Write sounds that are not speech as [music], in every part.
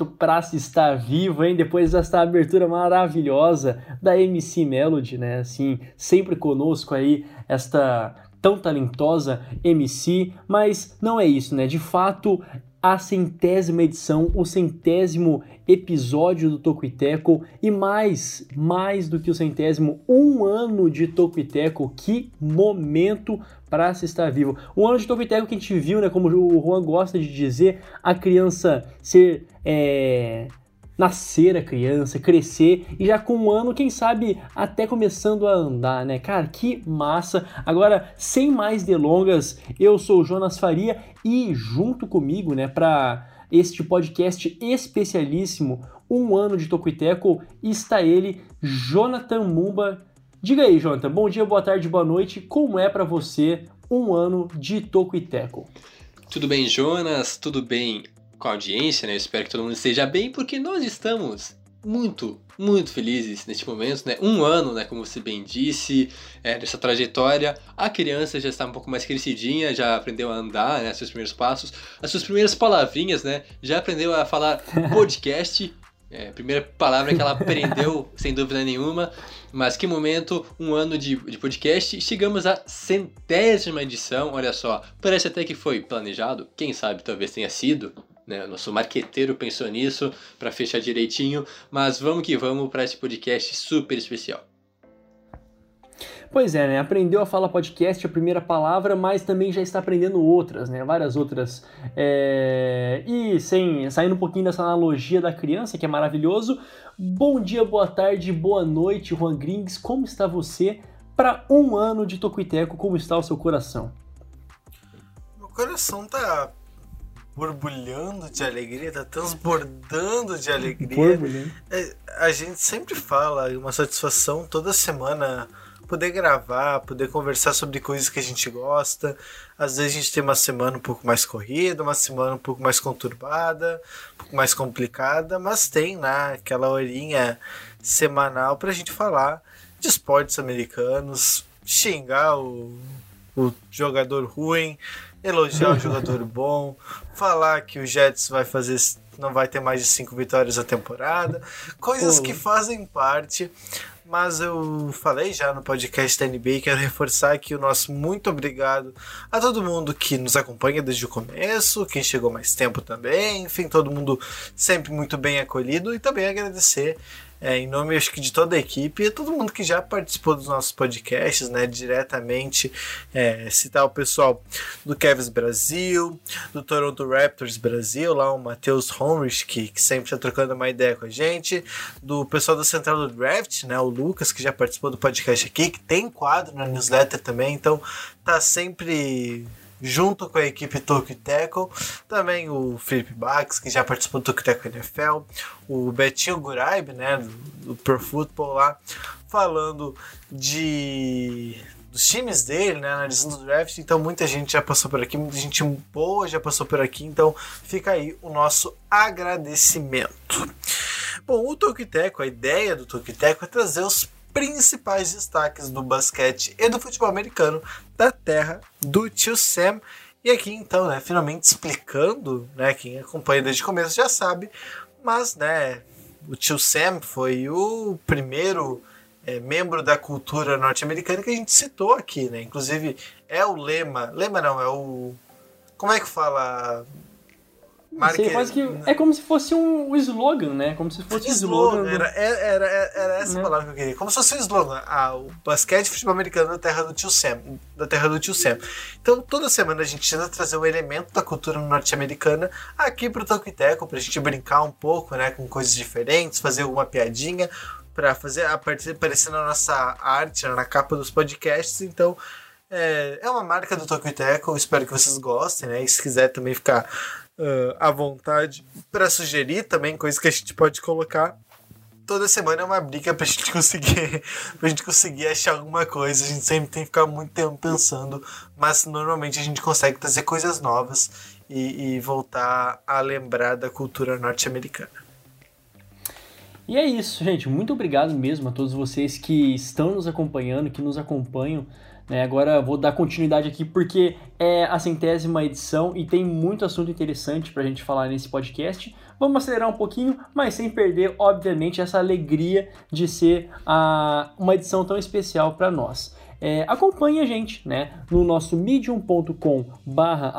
momento para se estar vivo, hein? Depois desta abertura maravilhosa da MC Melody, né? Assim, sempre conosco aí esta tão talentosa MC, mas não é isso, né? De fato, a centésima edição, o centésimo episódio do Tocuiteco e mais, mais do que o centésimo, um ano de Tocuiteco, que momento para se estar vivo. Um ano de Tocuiteco que a gente viu, né, como o Juan gosta de dizer, a criança ser... É, nascer a criança, crescer e já com um ano, quem sabe, até começando a andar, né? Cara, que massa! Agora, sem mais delongas, eu sou o Jonas Faria e junto comigo, né, para este podcast especialíssimo, um ano de Tocuiteco, está ele, Jonathan Mumba. Diga aí, Jonathan, bom dia, boa tarde, boa noite, como é para você um ano de Tocuiteco? Tudo bem, Jonas? Tudo bem com a audiência, né? Eu espero que todo mundo esteja bem, porque nós estamos muito, muito felizes neste momento, né? Um ano, né? Como você bem disse, é, dessa trajetória. A criança já está um pouco mais crescidinha, já aprendeu a andar, né? Seus primeiros passos, as suas primeiras palavrinhas, né? Já aprendeu a falar [laughs] podcast. É, primeira palavra que ela aprendeu, [laughs] sem dúvida nenhuma. Mas que momento, um ano de, de podcast. Chegamos à centésima edição, olha só. Parece até que foi planejado, quem sabe talvez tenha sido. Né? Nosso marqueteiro pensou nisso para fechar direitinho. Mas vamos que vamos para esse podcast super especial. Pois é, né? Aprendeu a falar podcast, a primeira palavra, mas também já está aprendendo outras, né? Várias outras. É... E sem saindo um pouquinho dessa analogia da criança, que é maravilhoso. Bom dia, boa tarde, boa noite, Juan Grings. Como está você para um ano de Tocuiteco? Como está o seu coração? Meu coração tá borbulhando de alegria, tá transbordando de alegria. Borbulhando. É, a gente sempre fala, é uma satisfação toda semana poder gravar, poder conversar sobre coisas que a gente gosta. Às vezes a gente tem uma semana um pouco mais corrida, uma semana um pouco mais conturbada, um pouco mais complicada, mas tem lá aquela horinha semanal pra gente falar de esportes americanos, xingar o, o jogador ruim, elogiar o jogador bom, falar que o Jets vai fazer não vai ter mais de cinco vitórias a temporada, coisas Pô. que fazem parte. Mas eu falei já no podcast da NBA quero reforçar aqui o nosso muito obrigado a todo mundo que nos acompanha desde o começo, quem chegou mais tempo também, enfim, todo mundo sempre muito bem acolhido e também agradecer é, em nome acho que de toda a equipe e todo mundo que já participou dos nossos podcasts, né, diretamente, é, citar o pessoal do Cavs Brasil, do Toronto Raptors Brasil, lá o Matheus Honrich, que, que sempre está trocando uma ideia com a gente, do pessoal da Central do Draft, né, o Lucas, que já participou do podcast aqui, que tem quadro na newsletter também, então tá sempre junto com a equipe Tokyo Tackle, também o Felipe Bax, que já participou do Tokyo Tackle NFL, o Betinho Guraib, né, do, do Pro Football lá, falando de dos times dele, né, analisando o draft, então muita gente já passou por aqui, muita gente boa já passou por aqui, então fica aí o nosso agradecimento. Bom, o Tokiteco, a ideia do Tokiteco é trazer os principais destaques do basquete e do futebol americano da terra do tio Sam. E aqui então, né, finalmente explicando, né, quem acompanha desde o começo já sabe, mas né, o tio Sam foi o primeiro é, membro da cultura norte-americana que a gente citou aqui, né? Inclusive é o lema, lema não, é o como é que fala? Marque- Seria quase que, é como se fosse um, um slogan, né? Como se fosse um slogan. Slogan, era, era, era, era essa Né? palavra que eu queria. Como se fosse um slogan. Ah, o basquete e futebol americano da terra do tio Sam. Da terra do tio Sam. Então, toda semana a gente tenta trazer um elemento da cultura norte-americana aqui pro Toco e Teco, pra gente brincar um pouco, né? Com coisas diferentes, fazer alguma piadinha, pra fazer aparecer, na nossa arte, na capa dos podcasts. Então, é, é uma marca do Toco e Teco. Espero que vocês gostem, né? E se quiser também ficar ah, à vontade para sugerir também coisas que a gente pode colocar. Toda semana é uma briga pra [laughs] gente conseguir pra gente conseguir achar alguma coisa. A gente sempre tem que ficar muito tempo pensando, mas normalmente a gente consegue trazer coisas novas e, e voltar a lembrar da cultura norte-americana. E é isso, gente. Muito obrigado mesmo a todos vocês que estão nos acompanhando, que nos acompanham. Né? Agora vou dar continuidade aqui porque é a centésima edição e tem muito assunto interessante pra gente falar nesse podcast. Vamos acelerar um pouquinho, mas sem perder, obviamente, essa alegria de ser a, uma edição tão especial para nós. É, acompanhe a gente, né? No nosso medium.com barra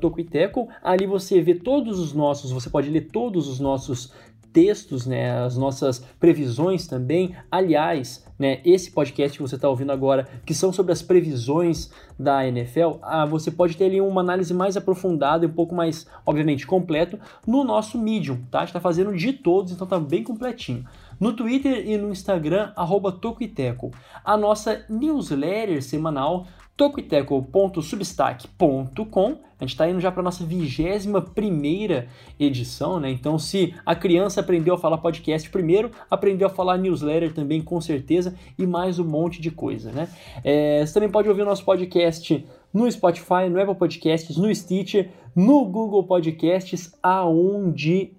tocoiteco. Ali você vê todos os nossos, você pode ler todos os nossos textos, né, as nossas previsões também. Aliás, né, esse podcast que você está ouvindo agora, que são sobre as previsões da NFL, ah, você pode ter ali uma análise mais aprofundada e um pouco mais, obviamente, completo no nosso Medium, tá? A gente está fazendo de todos, então tá bem completinho. No Twitter e no Instagram, arroba Tocoiteco. A nossa newsletter semanal, tocoiteco.substack.com. A gente está indo já para nossa vigésima primeira edição, né? Então, se a criança aprendeu a falar podcast primeiro, aprendeu a falar newsletter também, com certeza, e mais um monte de coisa, né? É, você também pode ouvir o nosso podcast no Spotify, no Apple Podcasts, no Stitcher, no Google Podcasts, aonde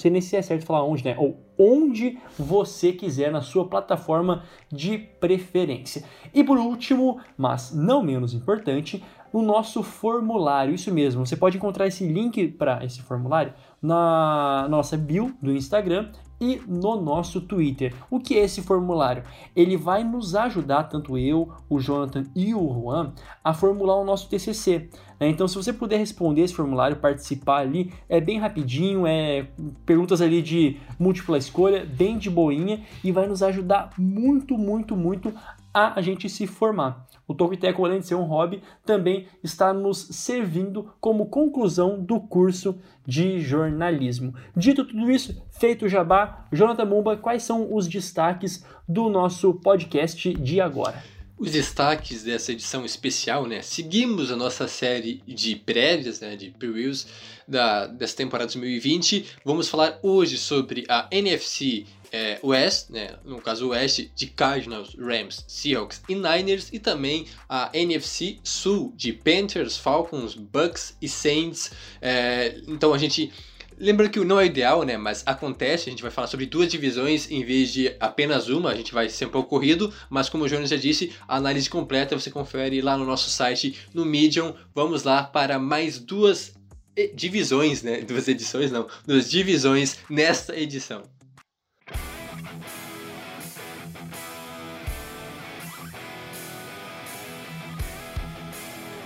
sei nem se é certo falar onde, né? Ou onde você quiser na sua plataforma de preferência. E por último, mas não menos importante, o nosso formulário. Isso mesmo, você pode encontrar esse link para esse formulário na nossa bio do Instagram e no nosso Twitter. O que é esse formulário? Ele vai nos ajudar, tanto eu, o Jonathan e o Juan, a formular o nosso TCC. né? Então, se você puder responder esse formulário, participar ali, é bem rapidinho, é perguntas ali de múltipla escolha, bem de boinha e vai nos ajudar muito, muito, muito a a gente se formar. O Tolkiteco, além de ser um hobby, também está nos servindo como conclusão do curso de jornalismo. Dito tudo isso, feito o jabá, Jonathan Mumba, quais são os destaques do nosso podcast de agora? Os destaques dessa edição especial, né? Seguimos a nossa série de prévias, né? De previews da, dessa temporada 2020. Vamos falar hoje sobre a NFC é, West, né? No caso Oeste, de Cardinals, Rams, Seahawks e Niners. E também a NFC Sul, de Panthers, Falcons, Bucks e Saints. É, então a gente Lembrando que não é ideal, né? Mas acontece, a gente vai falar sobre duas divisões em vez de apenas uma, a gente vai ser um pouco corrido, mas como o Jonas já disse, a análise completa você confere lá no nosso site, no Medium. Vamos lá para mais duas e- divisões, né? Duas edições, não, duas divisões nesta edição.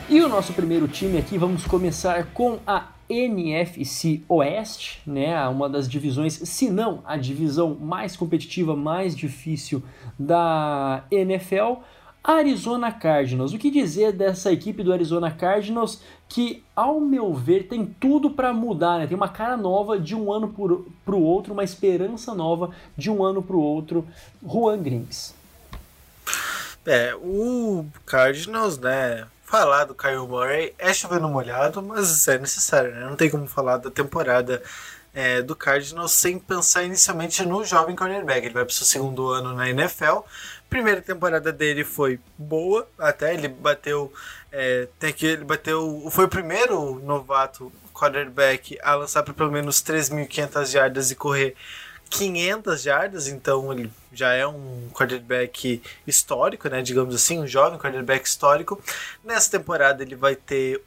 E o nosso primeiro time aqui, vamos começar com a NFC Oeste, né? Uma das divisões, se não a divisão mais competitiva, mais difícil da NFL. Arizona Cardinals. O que dizer dessa equipe do Arizona Cardinals que, ao meu ver, tem tudo para mudar, né? Tem uma cara nova de um ano para o outro, uma esperança nova de um ano para o outro. Juan Grings. É, o Cardinals, né? Falar do Kyle Murray é chovendo molhado, mas é necessário, né? Não tem como falar da temporada é, do Cardinals sem pensar inicialmente no jovem cornerback. Ele vai para o seu segundo ano na NFL. Primeira temporada dele foi boa, até ele bateu. É, tem que ele bateu. Foi o primeiro novato quarterback a lançar para pelo menos 3.500 jardas e correr 500 jardas, então ele já é um quarterback histórico, né, digamos assim, um jovem quarterback histórico. Nessa temporada ele vai ter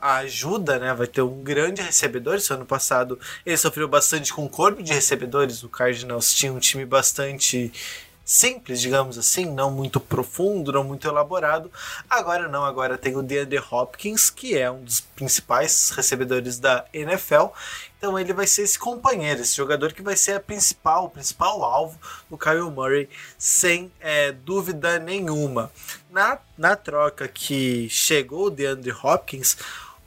a ajuda, né, vai ter um grande recebedor. Esse ano passado ele sofreu bastante com o corpo de recebedores. O Cardinals tinha um time bastante simples, digamos assim, não muito profundo, não muito elaborado. Agora não, agora tem o DeAndre Hopkins, que é um dos principais recebedores da NFL. Então ele vai ser esse companheiro, esse jogador que vai ser a principal, o principal alvo do Kyle Murray, sem é, dúvida nenhuma. Na, na troca que chegou o DeAndre Hopkins,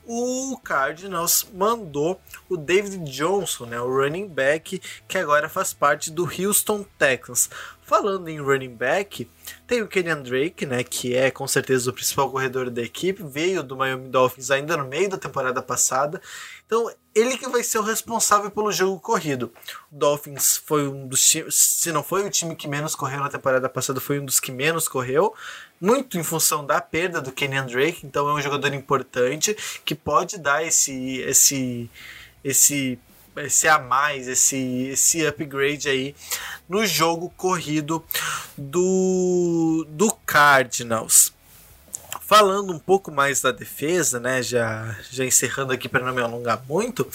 o Cardinals mandou o David Johnson, né, o running back, que agora faz parte do Houston Texans. Falando em running back, tem o Kenyan Drake, né, que é com certeza o principal corredor da equipe, veio do Miami Dolphins ainda no meio da temporada passada. Então, ele que vai ser o responsável pelo jogo corrido. O Dolphins foi um dos se não foi o time que menos correu na temporada passada, foi um dos que menos correu, muito em função da perda do Kenyan Drake, então é um jogador importante que pode dar esse esse esse esse a mais, esse, esse upgrade aí no jogo corrido do, do Cardinals. Falando um pouco mais da defesa, né, já, já encerrando aqui para não me alongar muito,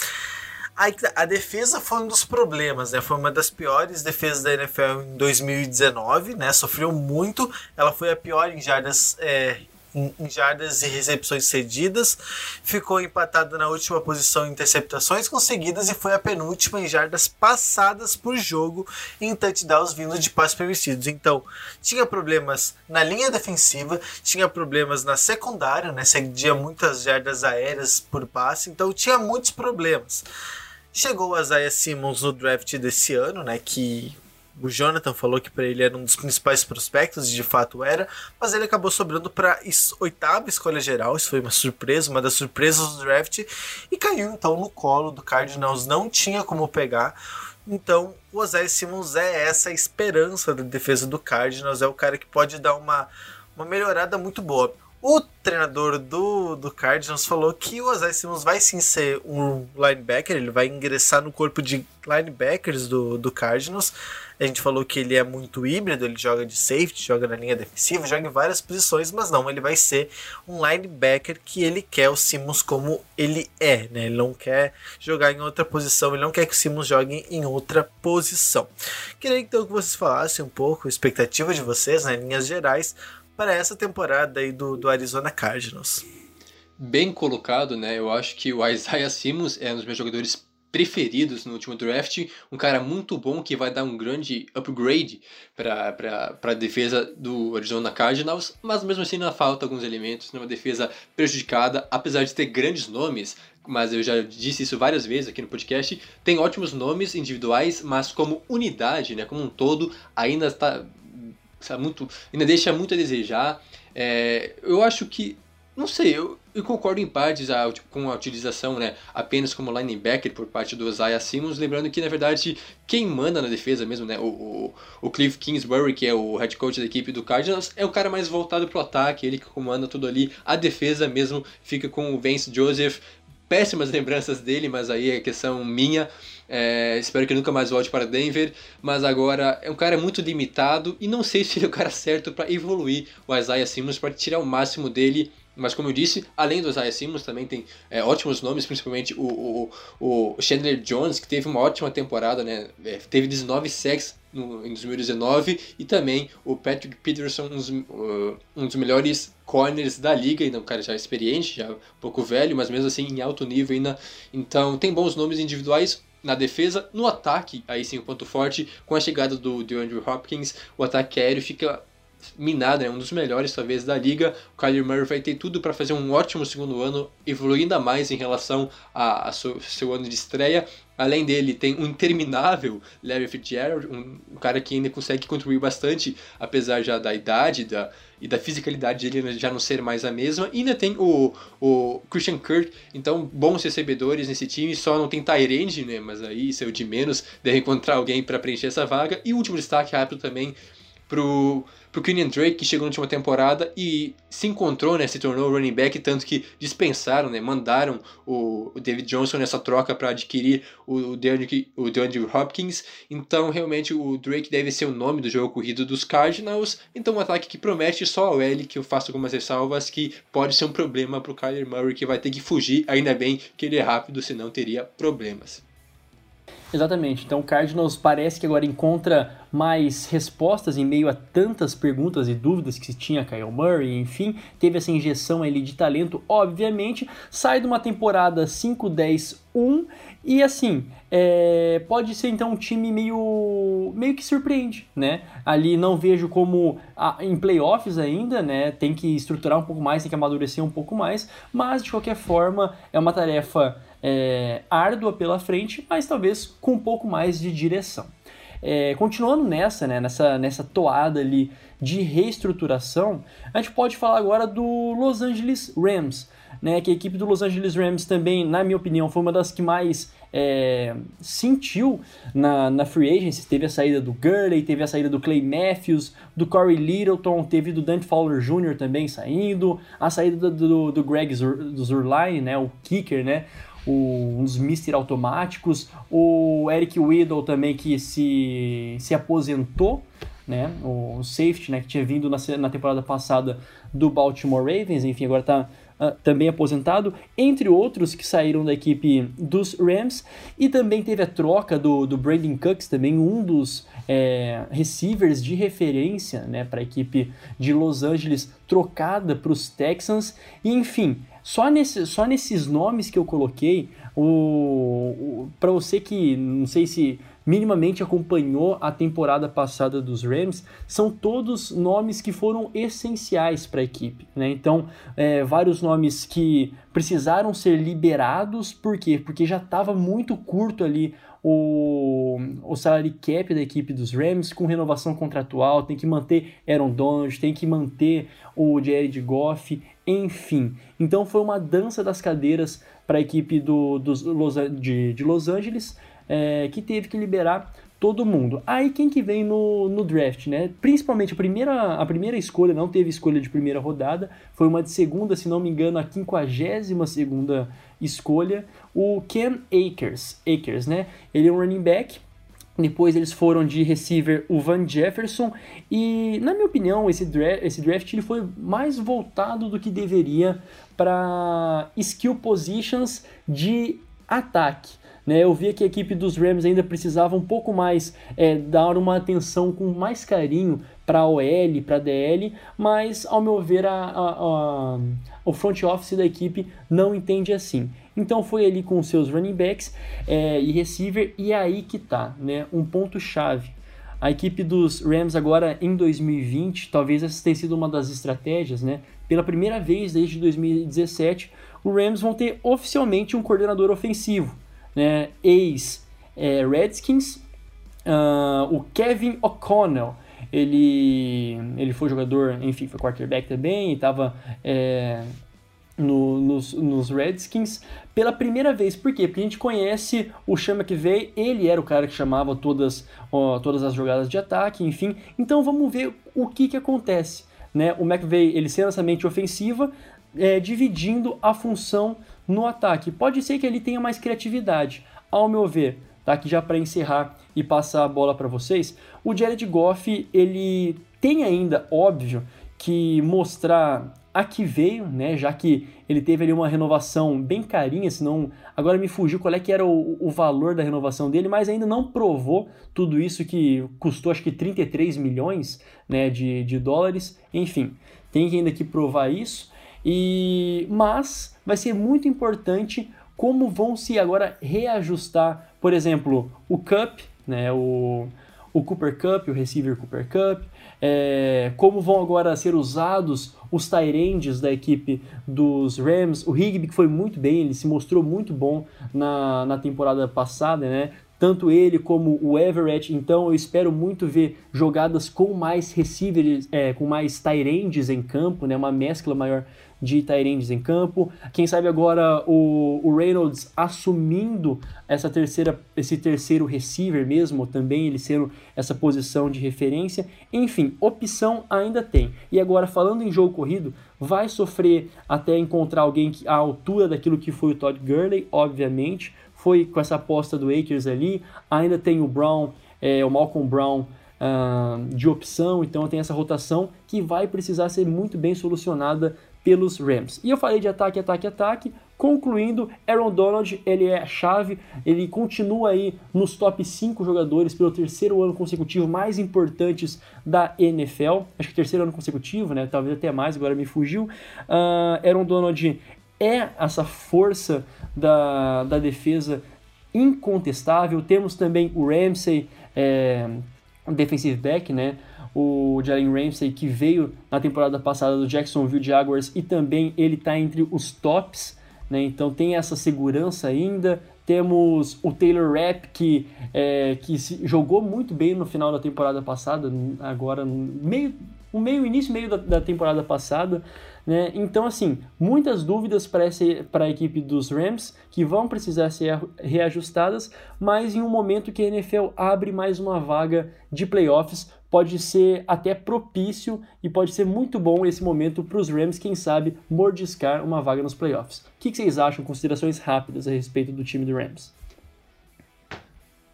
a, a defesa foi um dos problemas, né? Foi uma das piores defesas da NFL em 2019, né? Sofreu muito. Ela foi a pior em jardas é, em, jardas e recepções cedidas, ficou empatada na última posição em interceptações conseguidas e foi a penúltima em jardas passadas por jogo em touchdowns vindo de passes permitidos. Então, tinha problemas na linha defensiva, tinha problemas na secundária, né, cedia muitas jardas aéreas por passe, então tinha muitos problemas. Chegou o Isaiah Simmons no draft desse ano, né, que o Jonathan falou que para ele era um dos principais prospectos, e de fato era, mas ele acabou sobrando para oitava escolha geral. Isso foi uma surpresa, uma das surpresas do draft, e caiu então no colo do Cardinals. Não tinha como pegar. Então, o Ozzy Simmons é essa esperança da defesa do Cardinals, é o cara que pode dar uma, uma melhorada muito boa. O treinador do, do Cardinals falou que o Isaiah Simmons vai sim ser um linebacker, ele vai ingressar no corpo de linebackers do, do Cardinals. A gente falou que ele é muito híbrido, ele joga de safety, joga na linha defensiva, joga em várias posições, mas não, ele vai ser um linebacker que ele quer o Simmons como ele é, né? Ele não quer jogar em outra posição, ele não quer que o Simmons jogue em outra posição. Queria então que vocês falassem um pouco a expectativa de vocês, né, em linhas gerais, para essa temporada aí do, do Arizona Cardinals. Bem colocado, né? Eu acho que o Isaiah Simmons é um dos meus jogadores preferidos no último draft, um cara muito bom que vai dar um grande upgrade para a defesa do Arizona Cardinals, mas mesmo assim ainda falta alguns elementos, numa defesa prejudicada, apesar de ter grandes nomes, mas eu já disse isso várias vezes aqui no podcast, tem ótimos nomes individuais, mas como unidade, né, como um todo, ainda está muito, ainda deixa muito a desejar. É, eu acho que, não sei, eu, eu concordo em partes a, com a utilização né, apenas como linebacker por parte do Isaiah Simmons, lembrando que na verdade quem manda na defesa mesmo, né, o, o, o Cliff Kingsbury, que é o head coach da equipe do Cardinals, é o cara mais voltado para o ataque, ele que comanda tudo ali, a defesa mesmo fica com o Vance Joseph, péssimas [laughs] lembranças dele, mas aí é questão minha. É, espero que nunca mais volte para Denver, mas agora é um cara muito limitado e não sei [laughs] se ele é o cara certo para evoluir o Isaiah Simmons para tirar o máximo dele. Mas como eu disse, além do Isaiah Simmons, também tem é, ótimos nomes, principalmente o, o, o Chandler Jones, que teve uma ótima temporada, né? É, teve 19 sacks no, em 2019, e também o Patrick Peterson, um dos, uh, um dos melhores corners da liga, ainda um cara já experiente, já um pouco velho, mas mesmo assim em alto nível ainda. Então tem bons nomes individuais, na defesa, no ataque, aí sim o ponto forte, com a chegada do DeAndre Hopkins, o ataque aéreo fica minado, é né? um dos melhores talvez da liga. O Kyler Murray vai ter tudo para fazer um ótimo segundo ano, evoluir ainda mais em relação a, a seu, seu, ano de estreia. Além dele, tem um interminável Larry Fitzgerald, um, um cara que ainda consegue contribuir bastante, apesar já da idade da, e da fisicalidade dele já não ser mais a mesma. E ainda tem o, o Christian Kirk, então bons recebedores nesse time, só não tem Tyrande, né? Mas aí o de menos, deve encontrar alguém para preencher essa vaga. E o último destaque rápido também pro pro Kenyon Drake, que chegou na última temporada e se encontrou, né, se tornou running back, tanto que dispensaram, né, mandaram o, o David Johnson nessa troca para adquirir o, o, DeAndre, o DeAndre Hopkins. Então, realmente, o Drake deve ser o nome do jogo corrido dos Cardinals. Então, um ataque que promete só o L, que eu faço algumas ressalvas, que pode ser um problema pro Kyler Murray, que vai ter que fugir. Ainda bem que ele é rápido, senão teria problemas. Exatamente. Então Cardinals parece que agora encontra mais respostas em meio a tantas perguntas e dúvidas que se tinha Kyle Murray, enfim, teve essa injeção ali de talento, obviamente, sai de uma temporada 5-10-1 e assim, é, pode ser então um time meio, meio que surpreende, né? Ali não vejo como a, em playoffs ainda, né? Tem que estruturar um pouco mais, tem que amadurecer um pouco mais, mas de qualquer forma é uma tarefa é, árdua pela frente, mas talvez com um pouco mais de direção. É, continuando nessa, né, nessa, nessa toada ali de reestruturação, a gente pode falar agora do Los Angeles Rams, né, que a equipe do Los Angeles Rams também, na minha opinião, foi uma das que mais é, sentiu na, na free agency. Teve a saída do Gurley, teve a saída do Clay Matthews, do Corey Littleton, teve do Dante Fowler Jr. também saindo, a saída do, do, do Greg Zur, do Zurline, né, o kicker, né, o, uns Mister automáticos, o Eric Weddle também que se, se aposentou, né, o safety, né, que tinha vindo na, na temporada passada do Baltimore Ravens, enfim, agora está uh, também aposentado, entre outros que saíram da equipe dos Rams, e também teve a troca do, do Brandon Cooks, também um dos é, receivers de referência né, para a equipe de Los Angeles, trocada para os Texans, e enfim, só, nesse, só nesses nomes que eu coloquei, o, o para você que não sei se minimamente acompanhou a temporada passada dos Rams, são todos nomes que foram essenciais para a equipe. Né? Então, é, vários nomes que precisaram ser liberados, por quê? Porque já estava muito curto ali o, o salary cap da equipe dos Rams com renovação contratual, tem que manter Aaron Donald, tem que manter o Jared Goff, enfim. Então foi uma dança das cadeiras para a equipe do, dos, de, de Los Angeles, é, que teve que liberar todo mundo. Aí quem que vem no, no draft, né? Principalmente a primeira, a primeira escolha, não teve escolha de primeira rodada, foi uma de segunda, se não me engano, a 52 segunda escolha, o Ken Akers, Akers, né? Ele é um running back, depois eles foram de receiver o Van Jefferson e, na minha opinião, esse draft, esse draft ele foi mais voltado do que deveria para skill positions de ataque. Né? Eu via que a equipe dos Rams ainda precisava um pouco mais é, dar uma atenção com mais carinho para OL, para DL, mas ao meu ver a, a, o front office da equipe não entende assim. Então foi ali com seus running backs é, e receiver, e aí que tá, né? Um ponto chave. A equipe dos Rams agora em 2020, talvez essa tenha sido uma das estratégias, né? Pela primeira vez desde 2017, os Rams vão ter oficialmente um coordenador ofensivo, né? Ex é, Redskins, uh, o Kevin O'Connell. Ele, ele foi jogador, enfim, foi quarterback também, estava é, no, nos, nos, Redskins pela primeira vez. Por quê? Porque a gente conhece o Chama que veio, ele era o cara que chamava todas, ó, todas as jogadas de ataque, enfim. Então vamos ver o que, que acontece. Né? O McVeigh, ele sendo essa mente ofensiva, é, dividindo a função no ataque. Pode ser que ele tenha mais criatividade, ao meu ver. Tá aqui já para encerrar e passar a bola para vocês. O Jared Goff, ele tem ainda, óbvio, que mostrar a que veio, né? Já que ele teve ali uma renovação bem carinha, senão agora me fugiu qual é que era o, o valor da renovação dele, mas ainda não provou tudo isso que custou acho que 33 milhões né, de, de dólares. Enfim, tem ainda que provar isso. E mas vai ser muito importante como vão se agora reajustar, por exemplo, o Cup, né, o, o Cooper Cup, o receiver Cooper Cup, é, como vão agora ser usados os Tyrands da equipe dos Rams, o Higby que foi muito bem, ele se mostrou muito bom na, na temporada passada, né? Tanto ele como o Everett, então eu espero muito ver jogadas com mais receivers, é, com mais Tyrands em campo, né? Uma mescla maior de Tyrands em campo. Quem sabe agora o, o Reynolds assumindo essa terceira, esse terceiro receiver mesmo, também ele sendo essa posição de referência. Enfim, opção ainda tem. E agora, falando em jogo corrido, vai sofrer até encontrar alguém que, à altura daquilo que foi o Todd Gurley, obviamente. Foi com essa aposta do Akers ali. Ainda tem o Brown, é, o Malcolm Brown Uh, de opção, então tem essa rotação que vai precisar ser muito bem solucionada pelos Rams. E eu falei de ataque, ataque, ataque. Concluindo, Aaron Donald, ele é a chave, ele continua aí nos top 5 jogadores pelo terceiro ano consecutivo mais importantes da NFL. Acho que terceiro ano consecutivo, né? Talvez até mais, agora me fugiu. Uh, Aaron Donald é essa força da, da defesa incontestável. Temos também o Ramsey, é, defensive back, né? O Jalen Ramsey que veio na temporada passada do Jacksonville Jaguars e também ele está entre os tops, né? Então tem essa segurança ainda. Temos o Taylor Rapp que, é, que jogou muito bem no final da temporada passada, agora meio, o meio início meio da, da temporada passada. Né? Então, assim, muitas dúvidas para a equipe dos Rams que vão precisar ser reajustadas, mas em um momento que a NFL abre mais uma vaga de playoffs, pode ser até propício e pode ser muito bom esse momento para os Rams, quem sabe, mordiscar uma vaga nos playoffs. O que, que vocês acham? Considerações rápidas a respeito do time do Rams.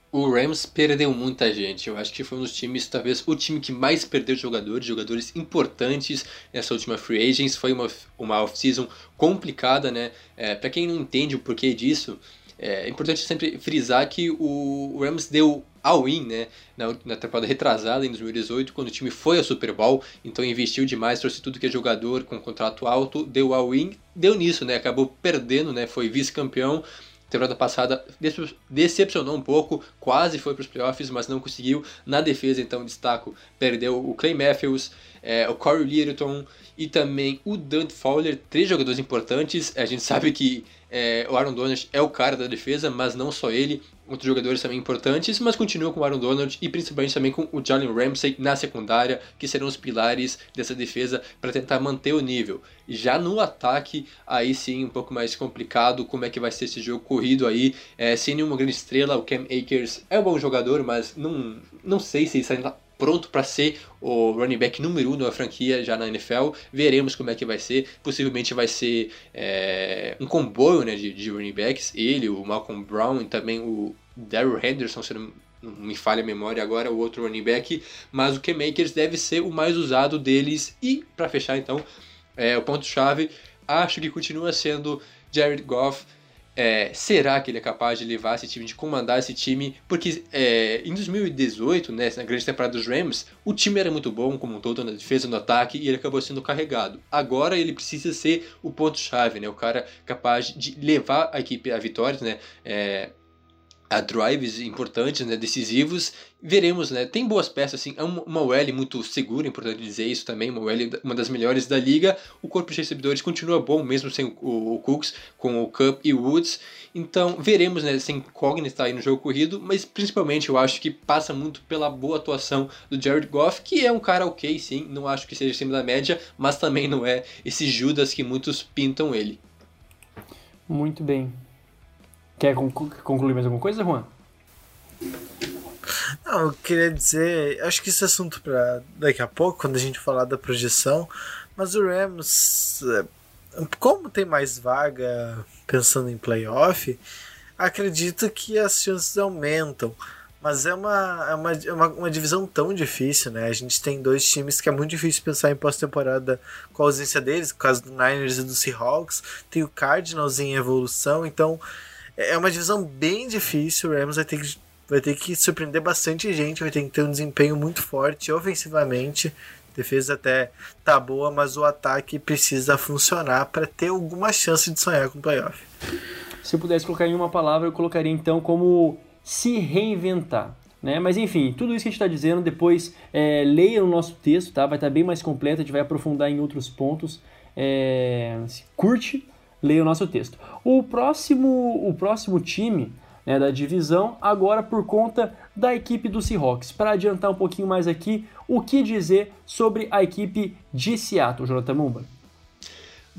O Rams perdeu muita gente. Eu acho que foi um dos times, talvez o time que mais perdeu jogadores, jogadores importantes nessa última free agents. Foi uma, uma off-season complicada, né? É, para quem não entende o porquê disso, é importante sempre frisar que o, o Rams deu all-in, né? Na, na temporada retrasada, em 2018, quando o time foi ao Super Bowl, então investiu demais, trouxe tudo que é jogador com contrato alto, deu all-in, deu nisso, né? Acabou perdendo, né? Foi vice-campeão temporada passada decepcionou um pouco, quase foi para os playoffs, mas não conseguiu. Na defesa, então, destaco, perdeu o Clay Matthews, é, o Corey Littleton e também o Dante Fowler, três jogadores importantes. A gente sabe que é, o Aaron Donald é o cara da defesa, mas não só ele, outros jogadores também importantes, mas continua com o Aaron Donald e principalmente também com o Jalen Ramsey na secundária, que serão os pilares dessa defesa para tentar manter o nível. Já no ataque, aí sim, um pouco mais complicado, como é que vai ser esse jogo corrido aí, é, sem nenhuma grande estrela, o Cam Akers é um bom jogador, mas não, não sei se ele está pronto para ser o running back número 1 um da franquia já na NFL. Veremos como é que vai ser. Possivelmente vai ser é, um comboio né, de, de running backs. Ele, o Malcolm Brown e também o Daryl Henderson, se não me falha a memória agora, o outro running back. Mas o K-Makers deve ser o mais usado deles. E, para fechar então, é, o ponto-chave, acho que continua sendo Jared Goff é, será que ele é capaz de levar esse time, de comandar esse time? Porque é, em 2018, né, na grande temporada dos Rams, o time era muito bom como um todo na defesa, no ataque, e ele acabou sendo carregado. Agora ele precisa ser o ponto-chave, né, o cara capaz de levar a equipe a vitórias, né, é, a drives importantes, né, decisivos. Veremos, né? Tem boas peças, assim. É uma OL muito segura, importante dizer isso também. Uma OL, uma das melhores da liga. O corpo de recebedores continua bom, mesmo sem o, o Cooks, com o Cup e o Woods. Então, veremos, né? Sem incógnita aí no jogo corrido. Mas principalmente eu acho que passa muito pela boa atuação do Jared Goff, que é um cara ok, sim. Não acho que seja acima da média, mas também não é esse Judas que muitos pintam ele. Muito bem. Quer concluir mais alguma coisa, Juan? Não, eu queria dizer, acho que esse assunto para daqui a pouco, quando a gente falar da projeção, mas o Rams, é, como tem mais vaga pensando em playoff, acredito que as chances aumentam. Mas é uma, é uma, é uma, uma, divisão tão difícil, né? A gente tem dois times que é muito difícil pensar em pós-temporada com a ausência deles, por causa do Niners e do Seahawks. Tem o Cardinals em evolução, então é uma divisão bem difícil. O Rams vai ter que, vai ter que surpreender bastante gente, vai ter que ter um desempenho muito forte ofensivamente. Defesa até tá boa, mas o ataque precisa funcionar para ter alguma chance de sonhar com o playoff. Se eu pudesse colocar em uma palavra, eu colocaria então como se reinventar. Né? Mas enfim, tudo isso que a gente está dizendo, depois é, leia o nosso texto, tá? vai estar tá bem mais completo, a gente vai aprofundar em outros pontos. É, curte, leia o nosso texto. O próximo, o próximo time né, da divisão, agora por conta da equipe do Seahawks. Para adiantar um pouquinho mais aqui, o que dizer sobre a equipe de Seattle, Jonathan Mumba?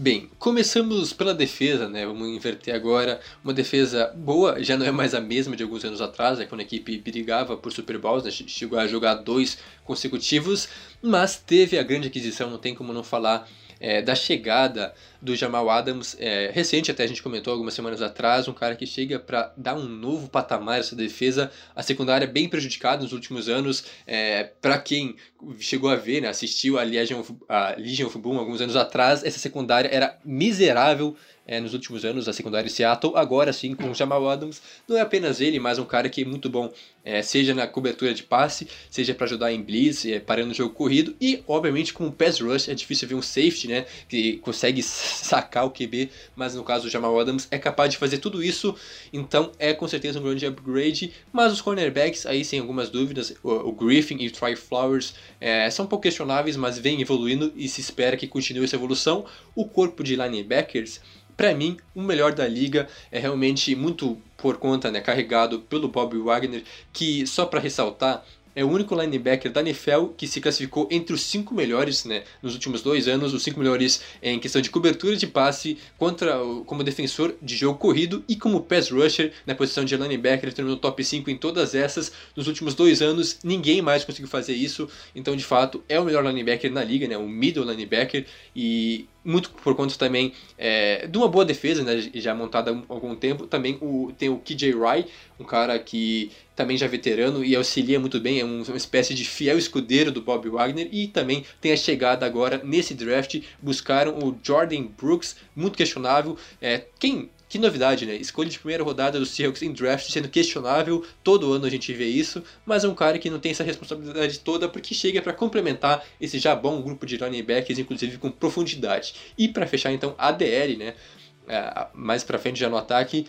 Bem, começamos pela defesa, né? Vamos inverter agora. Uma defesa boa, já não é mais a mesma de alguns anos atrás, né? quando a equipe brigava por Super Bowls, né? chegou a jogar dois consecutivos, mas teve a grande aquisição, não tem como não falar é, da chegada do Jamal Adams, é, recente até a gente comentou algumas semanas atrás, um cara que chega para dar um novo patamar essa defesa. A secundária é bem prejudicada nos últimos anos. É, para quem chegou a ver, né, assistiu a Legion, a Legion of Boom alguns anos atrás, essa secundária era miserável é, nos últimos anos, a secundária de Seattle. Agora sim, com o Jamal Adams, não é apenas ele, mas um cara que é muito bom, é, seja na cobertura de passe, seja para ajudar em blitz, é, parando o jogo corrido. E, obviamente, com o pass rush, é difícil ver um safety, né, que consegue sacar o QB, mas no caso do Jamal Adams é capaz de fazer tudo isso. Então, é com certeza um grande upgrade. Mas os cornerbacks, aí sem algumas dúvidas, o, o Griffin e o Try Flowers é, são um pouco questionáveis, mas vem evoluindo e se espera que continue essa evolução. O corpo de linebackers para mim, o melhor da liga é realmente muito por conta, né, carregado pelo Bob Wagner, que só para ressaltar, é o único linebacker da NFL que se classificou entre os cinco melhores né, nos últimos dois anos, os cinco melhores em questão de cobertura de passe, contra como defensor de jogo corrido e como pass rusher na posição de linebacker, terminou top 5 em todas essas nos últimos dois anos, ninguém mais conseguiu fazer isso, então de fato é o melhor linebacker na liga, né, o middle linebacker, e muito por conta também é, de uma boa defesa, né, já montada há algum tempo. Também o, tem o KJ Wright, um cara que também já é veterano e auxilia muito bem, é um, uma espécie de fiel escudeiro do Bob Wagner. E também tem a chegada agora nesse draft, buscaram o Jordan Brooks, muito questionável. É, quem que novidade, né? Escolha de primeira rodada do Seahawks em draft sendo questionável, todo ano a gente vê isso, mas é um cara que não tem essa responsabilidade toda porque chega para complementar esse já bom grupo de running backs, inclusive com profundidade. E para fechar então a DL, né? É, mais para frente já no ataque,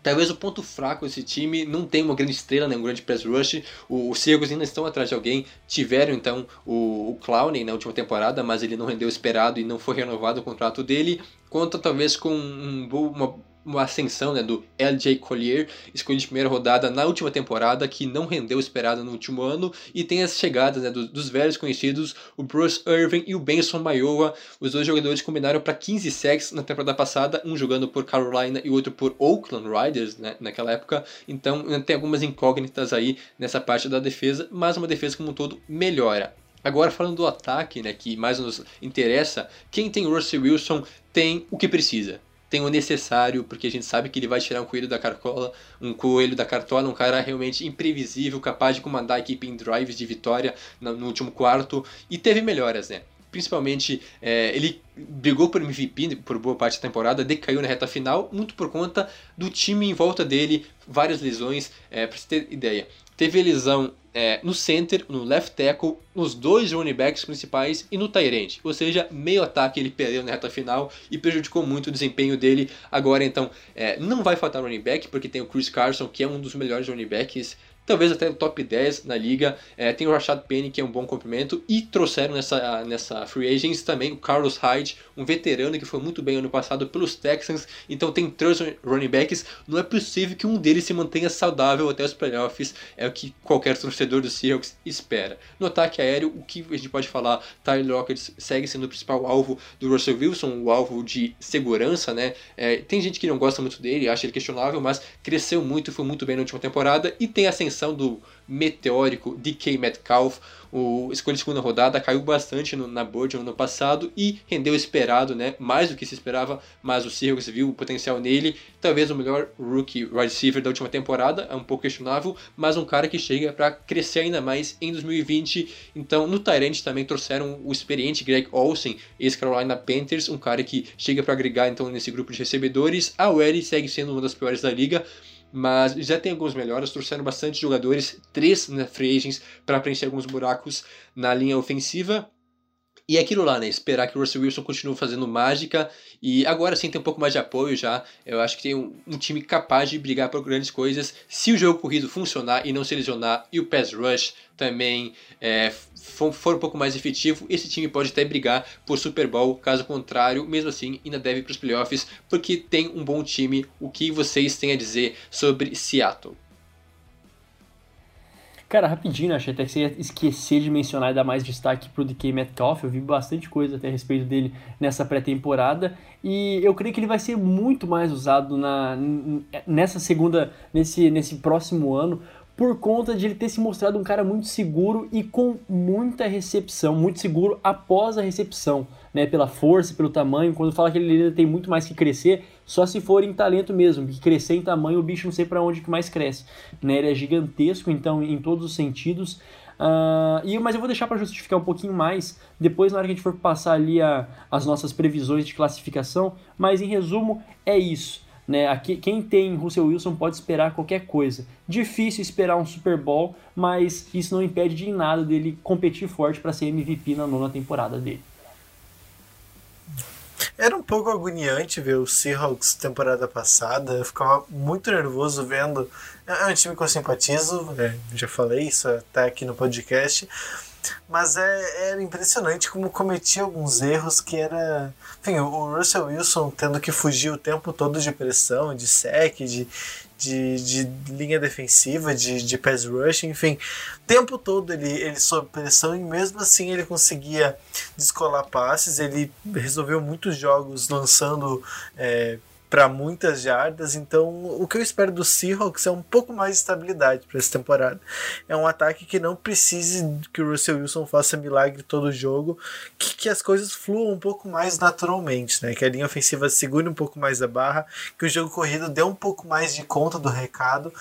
Talvez o ponto fraco desse time não tem uma grande estrela, né, um grande press rush. Os Seahawks ainda estão atrás de alguém. Tiveram então o, o Clowney na última temporada, mas ele não rendeu esperado e não foi renovado o contrato dele. Conta talvez com um, uma uma ascensão né, do LJ Collier, escolhido de primeira rodada na última temporada, que não rendeu esperado no último ano, e tem as chegadas né, dos, dos, velhos conhecidos, o Bruce Irving e o Benson Maiowa. Os dois jogadores combinaram para 15 sacks na temporada passada, um jogando por Carolina e outro por Oakland Riders né, naquela época. Então tem algumas incógnitas aí nessa parte da defesa, mas uma defesa como um todo melhora. Agora falando do ataque, né, que mais nos interessa, quem tem Russell Wilson tem o que precisa tem o necessário, porque a gente sabe que ele vai tirar um coelho da cartola, um coelho da cartola, um cara realmente imprevisível, capaz de comandar a equipe em drives de vitória no, último quarto, e teve melhoras, né? Principalmente, é, ele brigou por MVP por boa parte da temporada, decaiu na reta final, muito por conta do time em volta dele, várias lesões, é, pra você ter ideia. Teve lesão é, no center, no left tackle, nos dois running backs principais e no Tyrant. Ou seja, meio ataque ele perdeu na reta final e prejudicou muito o desempenho dele. Agora então, é, não vai faltar running back, porque tem o Chris Carson, que é um dos melhores running backs talvez até o top 10 na liga. É, tem o Rashad Penny, que é um bom complemento, e trouxeram nessa, nessa free agents também o Carlos Hyde, um veterano que foi muito bem ano passado pelos Texans. Então tem três running backs. Não é possível que um deles se mantenha saudável até os playoffs, é o que qualquer torcedor do Seahawks espera. No ataque aéreo, o que a gente pode falar? Tyler Lockett segue sendo o principal alvo do Russell Wilson, o alvo de segurança, né? É, tem gente que não gosta muito dele, acha ele questionável, mas cresceu muito, foi muito bem na última temporada e tem ascensão do meteórico DK Metcalf, o escolha de segunda rodada caiu bastante no, na board no ano passado e rendeu esperado, né? Mais do que se esperava, mas o Seahawks viu o potencial nele. Talvez o melhor rookie wide receiver da última temporada, é um pouco questionável, mas um cara que chega para crescer ainda mais em 2020. Então, no Tyrant também trouxeram o experiente Greg Olsen, ex-Carolina Panthers, um cara que chega para agregar então nesse grupo de recebedores. A OL segue sendo uma das piores da liga, mas já tem algumas melhoras, trouxeram bastante jogadores, três na free agents, para preencher alguns buracos na linha ofensiva. E é aquilo lá, né? Esperar que o Russell Wilson continue fazendo mágica. E agora sim tem um pouco mais de apoio já. Eu acho que tem um, um, time capaz de brigar por grandes coisas. Se o jogo corrido funcionar e não se lesionar, e o pass rush também é, for, for, um pouco mais efetivo, esse time pode até brigar por Super Bowl. Caso contrário, mesmo assim, ainda deve para os playoffs, porque tem um bom time. O que vocês têm a dizer sobre Seattle? Cara, rapidinho, achei até que você ia esquecer de mencionar e dar mais destaque pro DK Metcalf. Eu vi bastante coisa até a respeito dele nessa pré-temporada. E eu creio que ele vai ser muito mais usado na, nessa segunda, nesse, nesse próximo ano, por conta de ele ter se mostrado um cara muito seguro e com muita recepção, muito seguro após a recepção, né? Pela força, pelo tamanho. Quando fala que ele ainda tem muito mais que crescer, só se for em talento mesmo, que crescer em tamanho o bicho não sei para onde que mais cresce, né? Ele é gigantesco, então em todos os sentidos. Uh, e, mas eu vou deixar para justificar um pouquinho mais depois, na hora que a gente for passar ali a, as nossas previsões de classificação. Mas em resumo, é isso. Né? Aqui, quem tem Russell Wilson pode esperar qualquer coisa. Difícil esperar um Super Bowl, mas isso não impede de nada dele competir forte para ser MVP na nona temporada dele. Era um pouco agoniante ver o Seahawks temporada passada. Eu ficava muito nervoso vendo. É um time que eu simpatizo, é, já falei isso até aqui no podcast. Mas é, era impressionante como cometia alguns erros que era. Enfim, o Russell Wilson tendo que fugir o tempo todo de pressão, de sec, de, de, de linha defensiva, de, de pass rush, enfim. O tempo todo ele, ele sob pressão e mesmo assim ele conseguia descolar passes. Ele resolveu muitos jogos lançando é, para muitas jardas. Então, o que eu espero do Seahawks é um pouco mais de estabilidade para essa temporada. É um ataque que não precise que o Russell Wilson faça milagre todo jogo, que, que as coisas fluam um pouco mais naturalmente, né? Que a linha ofensiva segure um pouco mais a barra, que o jogo corrido dê um pouco mais de conta do recado.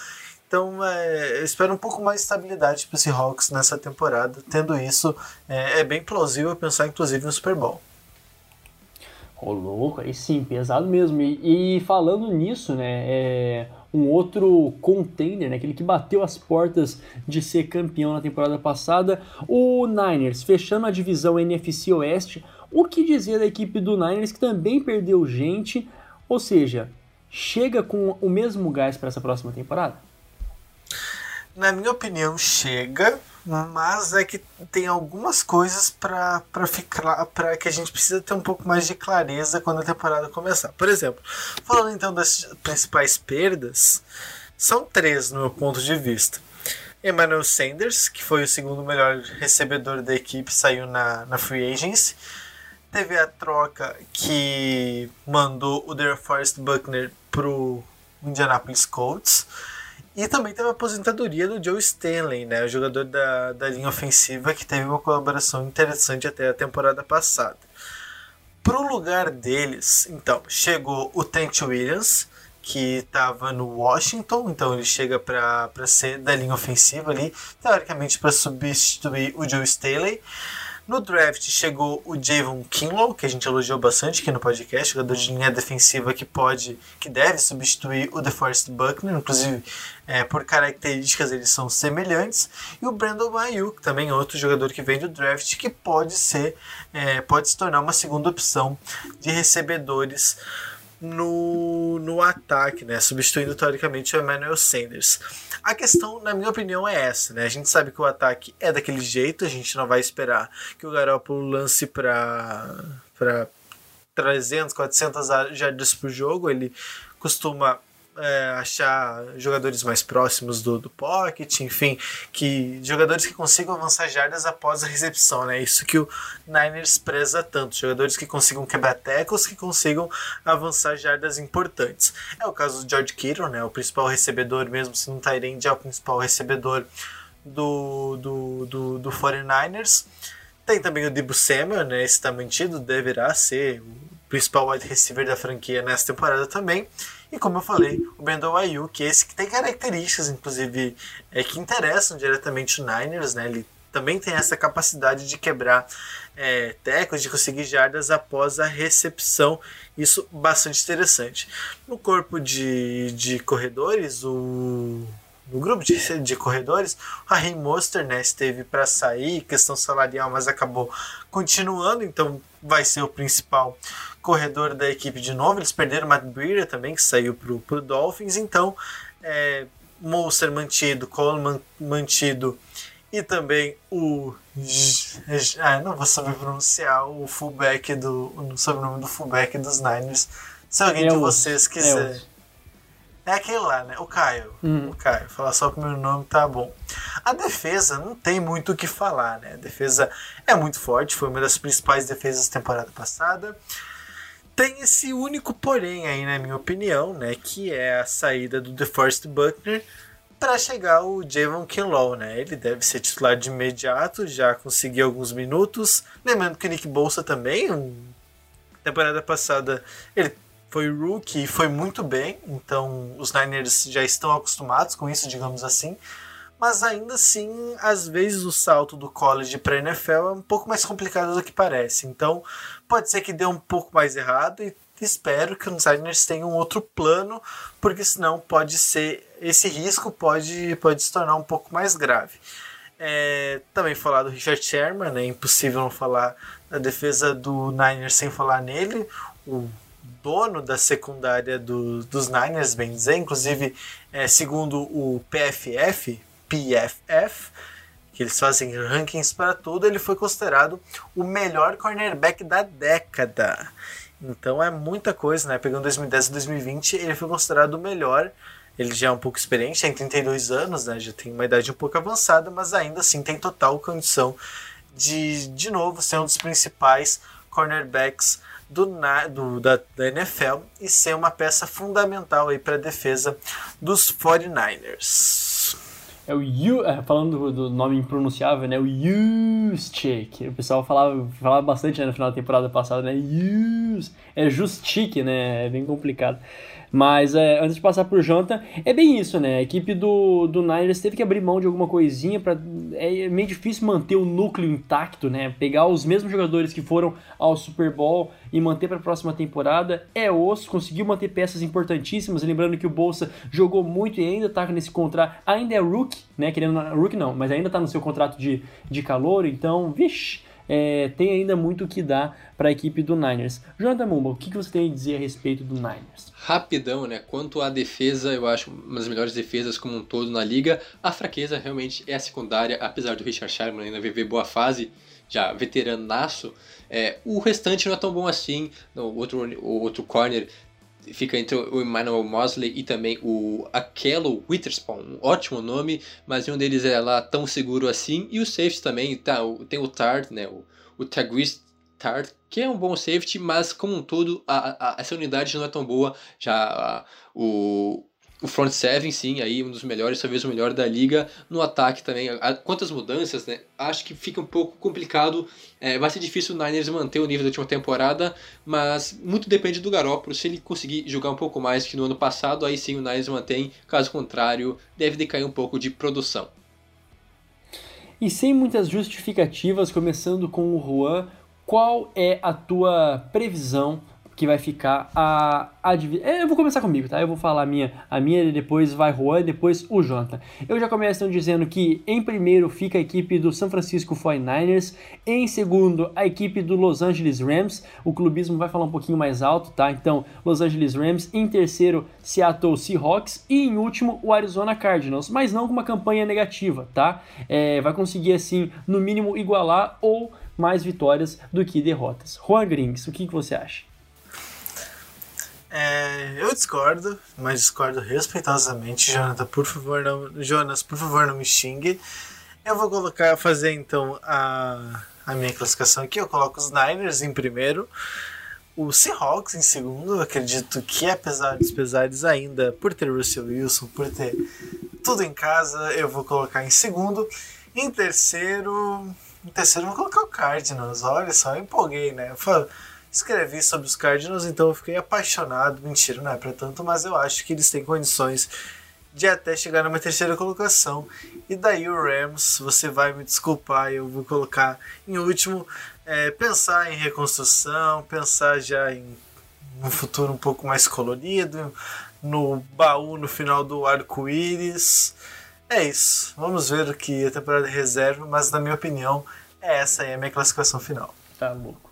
Então, é, eu espero um pouco mais de estabilidade para o Seahawks nessa temporada. Tendo isso, é, é bem plausível pensar, inclusive, no Super Bowl. Ô, louco, aí sim, pesado mesmo. E, e falando nisso, né, é um outro contender, né, aquele que bateu as portas de ser campeão na temporada passada, o Niners, fechando a divisão NFC Oeste. O que dizer da equipe do Niners que também perdeu gente, ou seja, chega com o mesmo gás para essa próxima temporada? Na minha opinião, chega, mas é que tem algumas coisas para ficar para que a gente precisa ter um pouco mais de clareza quando a temporada começar. Por exemplo, falando então das principais perdas, são três no meu ponto de vista. Emmanuel Sanders, que foi o segundo melhor recebedor da equipe, saiu na, na Free Agency. Teve a troca que mandou o DeForest Buckner pro Indianapolis Colts. E também teve a aposentadoria do Joe Stanley, né, o jogador da, da linha ofensiva que teve uma colaboração interessante até a temporada passada. Para o lugar deles, então, chegou o Trent Williams, que estava no Washington, então ele chega para ser da linha ofensiva ali, teoricamente para substituir o Joe Staley. No draft chegou o Javon Kinlaw, que a gente elogiou bastante aqui no podcast, jogador de linha defensiva que pode, que deve substituir o DeForest Buckner, inclusive é, por características eles são semelhantes. E o Brandon Ayuk, também outro jogador que vem do draft, que pode ser, é, pode se tornar uma segunda opção de recebedores no, no ataque, né? substituindo teoricamente o Emmanuel Sanders. A questão, na minha opinião, é essa. Né? A gente sabe que o ataque é daquele jeito, a gente não vai esperar que o Garoppolo lance para 300, 400 jardas por jogo. Ele costuma é, achar jogadores mais próximos do, do pocket, enfim, que jogadores que consigam avançar jardas após a recepção, né? Isso que o Niners preza tanto, jogadores que consigam quebrar tecos, que consigam avançar jardas importantes. É o caso do George Kittle, né? O principal recebedor, mesmo se não Tyrande, é o principal recebedor do, do, do, do 49ers. Tem também o Debo Samuel, né? Esse está mantido, deverá ser o principal wide receiver da franquia nessa temporada também. E como eu falei, o Brandon Ayuk, esse que tem características, inclusive, é, que interessam diretamente o Niners, né? Ele também tem essa capacidade de quebrar é, tecos, de conseguir jardas após a recepção. Isso bastante interessante. No corpo de, de corredores, o no grupo de, de corredores, o Raheem Monster né, esteve para sair, questão salarial, mas acabou continuando, então vai ser o principal corredor da equipe de novo. Eles perderam o Matt Breeder também, que saiu para o Dolphins. Então, é, Monster mantido, Coleman mantido e também o. Ah, não vou saber pronunciar o fullback do. o sobrenome do fullback dos Niners. Se alguém é de vocês quiser. É, é aquele lá, né? O Caio. Hum. O Caio. Falar só o primeiro nome tá bom. A defesa não tem muito o que falar, né? A defesa é muito forte, foi uma das principais defesas da temporada passada. Tem esse único porém aí, na minha opinião, né? Que é a saída do DeForest Buckner para chegar o Javon Kinlaw, né? Ele deve ser titular de imediato, já conseguiu alguns minutos. Lembrando que o Nick Bolsa também, temporada passada, ele foi rookie e foi muito bem, então os Niners já estão acostumados com isso, digamos assim. Mas ainda assim, às vezes o salto do college para NFL é um pouco mais complicado do que parece. Então, pode ser que dê um pouco mais errado e espero que os Niners tenham outro plano, porque senão pode ser esse risco pode, pode se tornar um pouco mais grave. É, também falar do Richard Sherman, é impossível não falar da defesa do Niners sem falar nele. O dono da secundária do, dos Niners, bem dizer, inclusive, é, segundo o PFF, PFF, que eles fazem rankings para tudo, ele foi considerado o melhor cornerback da década. Então é muita coisa, né? Pegando 2010 e 2020, ele foi considerado o melhor. Ele já é um pouco experiente, tem 32 anos, né? Já tem uma idade um pouco avançada, mas ainda assim tem total condição de, de novo, ser um dos principais cornerbacks do, do da, da, NFL e ser uma peça fundamental aí para a defesa dos 49ers. É o Yu, é, falando do, nome impronunciável, né? O Juszczyk. O pessoal falava, falava bastante né, no final da temporada passada, né? Yus. É Juszczyk, né? É bem complicado. Mas é, antes de passar por Jonathan, é bem isso, né? A equipe do, do Niners teve que abrir mão de alguma coisinha para É meio difícil manter o núcleo intacto, né? Pegar os mesmos jogadores que foram ao Super Bowl e manter para a próxima temporada é osso. Conseguiu manter peças importantíssimas. Lembrando que o Bolsa jogou muito e ainda tá nesse contrato. Ainda é rookie, né? Querendo. Rookie não, mas ainda tá no seu contrato de, de calor. Então, vixe é, tem ainda muito o que dar para a equipe do Niners. Jonathan Mumba, o que, que você tem a dizer a respeito do Niners? Rapidão, né? Quanto à defesa, eu acho uma das melhores defesas como um todo na liga. A fraqueza realmente é a secundária, apesar do Richard Sherman ainda viver boa fase, já veteranaço. É, o restante não é tão bom assim. O outro, o outro corner fica entre o Emmanuel Mosley e também o Akello Witherspoon, um ótimo nome, mas nenhum deles é lá tão seguro assim. E o safety também, tá, tem o Tart, né, o, o Tagris Tart, que é um bom safety, mas como um todo, a, a, essa unidade não é tão boa. Já a, o, o front seven, sim, aí um dos melhores, talvez o melhor da liga. No ataque também, quantas mudanças, né? Acho que fica um pouco complicado. É, vai ser difícil o Niners manter o nível da última temporada, mas muito depende do Garoppolo. Se ele conseguir jogar um pouco mais que no ano passado, aí sim o Niners mantém. Caso contrário, deve decair um pouco de produção. E sem muitas justificativas, começando com o Juan, qual é a tua previsão que vai ficar a, a é, Eu vou começar comigo, tá? Eu vou falar a minha, a minha depois vai Juan, depois o Jonathan. Eu já começo então dizendo que em primeiro fica a equipe do San Francisco 49ers, em segundo a equipe do Los Angeles Rams. O clubismo vai falar um pouquinho mais alto, tá? Então, Los Angeles Rams, em terceiro Seattle Seahawks e em último o Arizona Cardinals, mas não com uma campanha negativa, tá? É, vai conseguir assim, no mínimo igualar ou mais vitórias do que derrotas. Juan Grings, o que, que você acha? É, eu discordo, mas discordo respeitosamente. Jonathan, por favor, não, Jonas, por favor, não me xingue. Eu vou colocar, fazer então a, a minha classificação aqui. Eu coloco os Niners em primeiro, o Seahawks em segundo. Eu acredito que, apesar dos pesares, ainda por ter Russell Wilson, por ter tudo em casa, eu vou colocar em segundo. Em terceiro, em terceiro eu vou colocar o Cardinals. Olha só, eu empolguei, né? Escrevi sobre os Cardinals, então eu fiquei apaixonado. Mentira, não é para tanto, mas eu acho que eles têm condições de até chegar numa terceira colocação. E daí o Rams, você vai me desculpar, eu vou colocar em último, é, pensar em reconstrução, pensar já em um futuro um pouco mais colorido, no baú no final do arco-íris. É isso. Vamos ver o que a temporada reserva, mas na minha opinião, é essa aí a minha classificação final. Tá louco.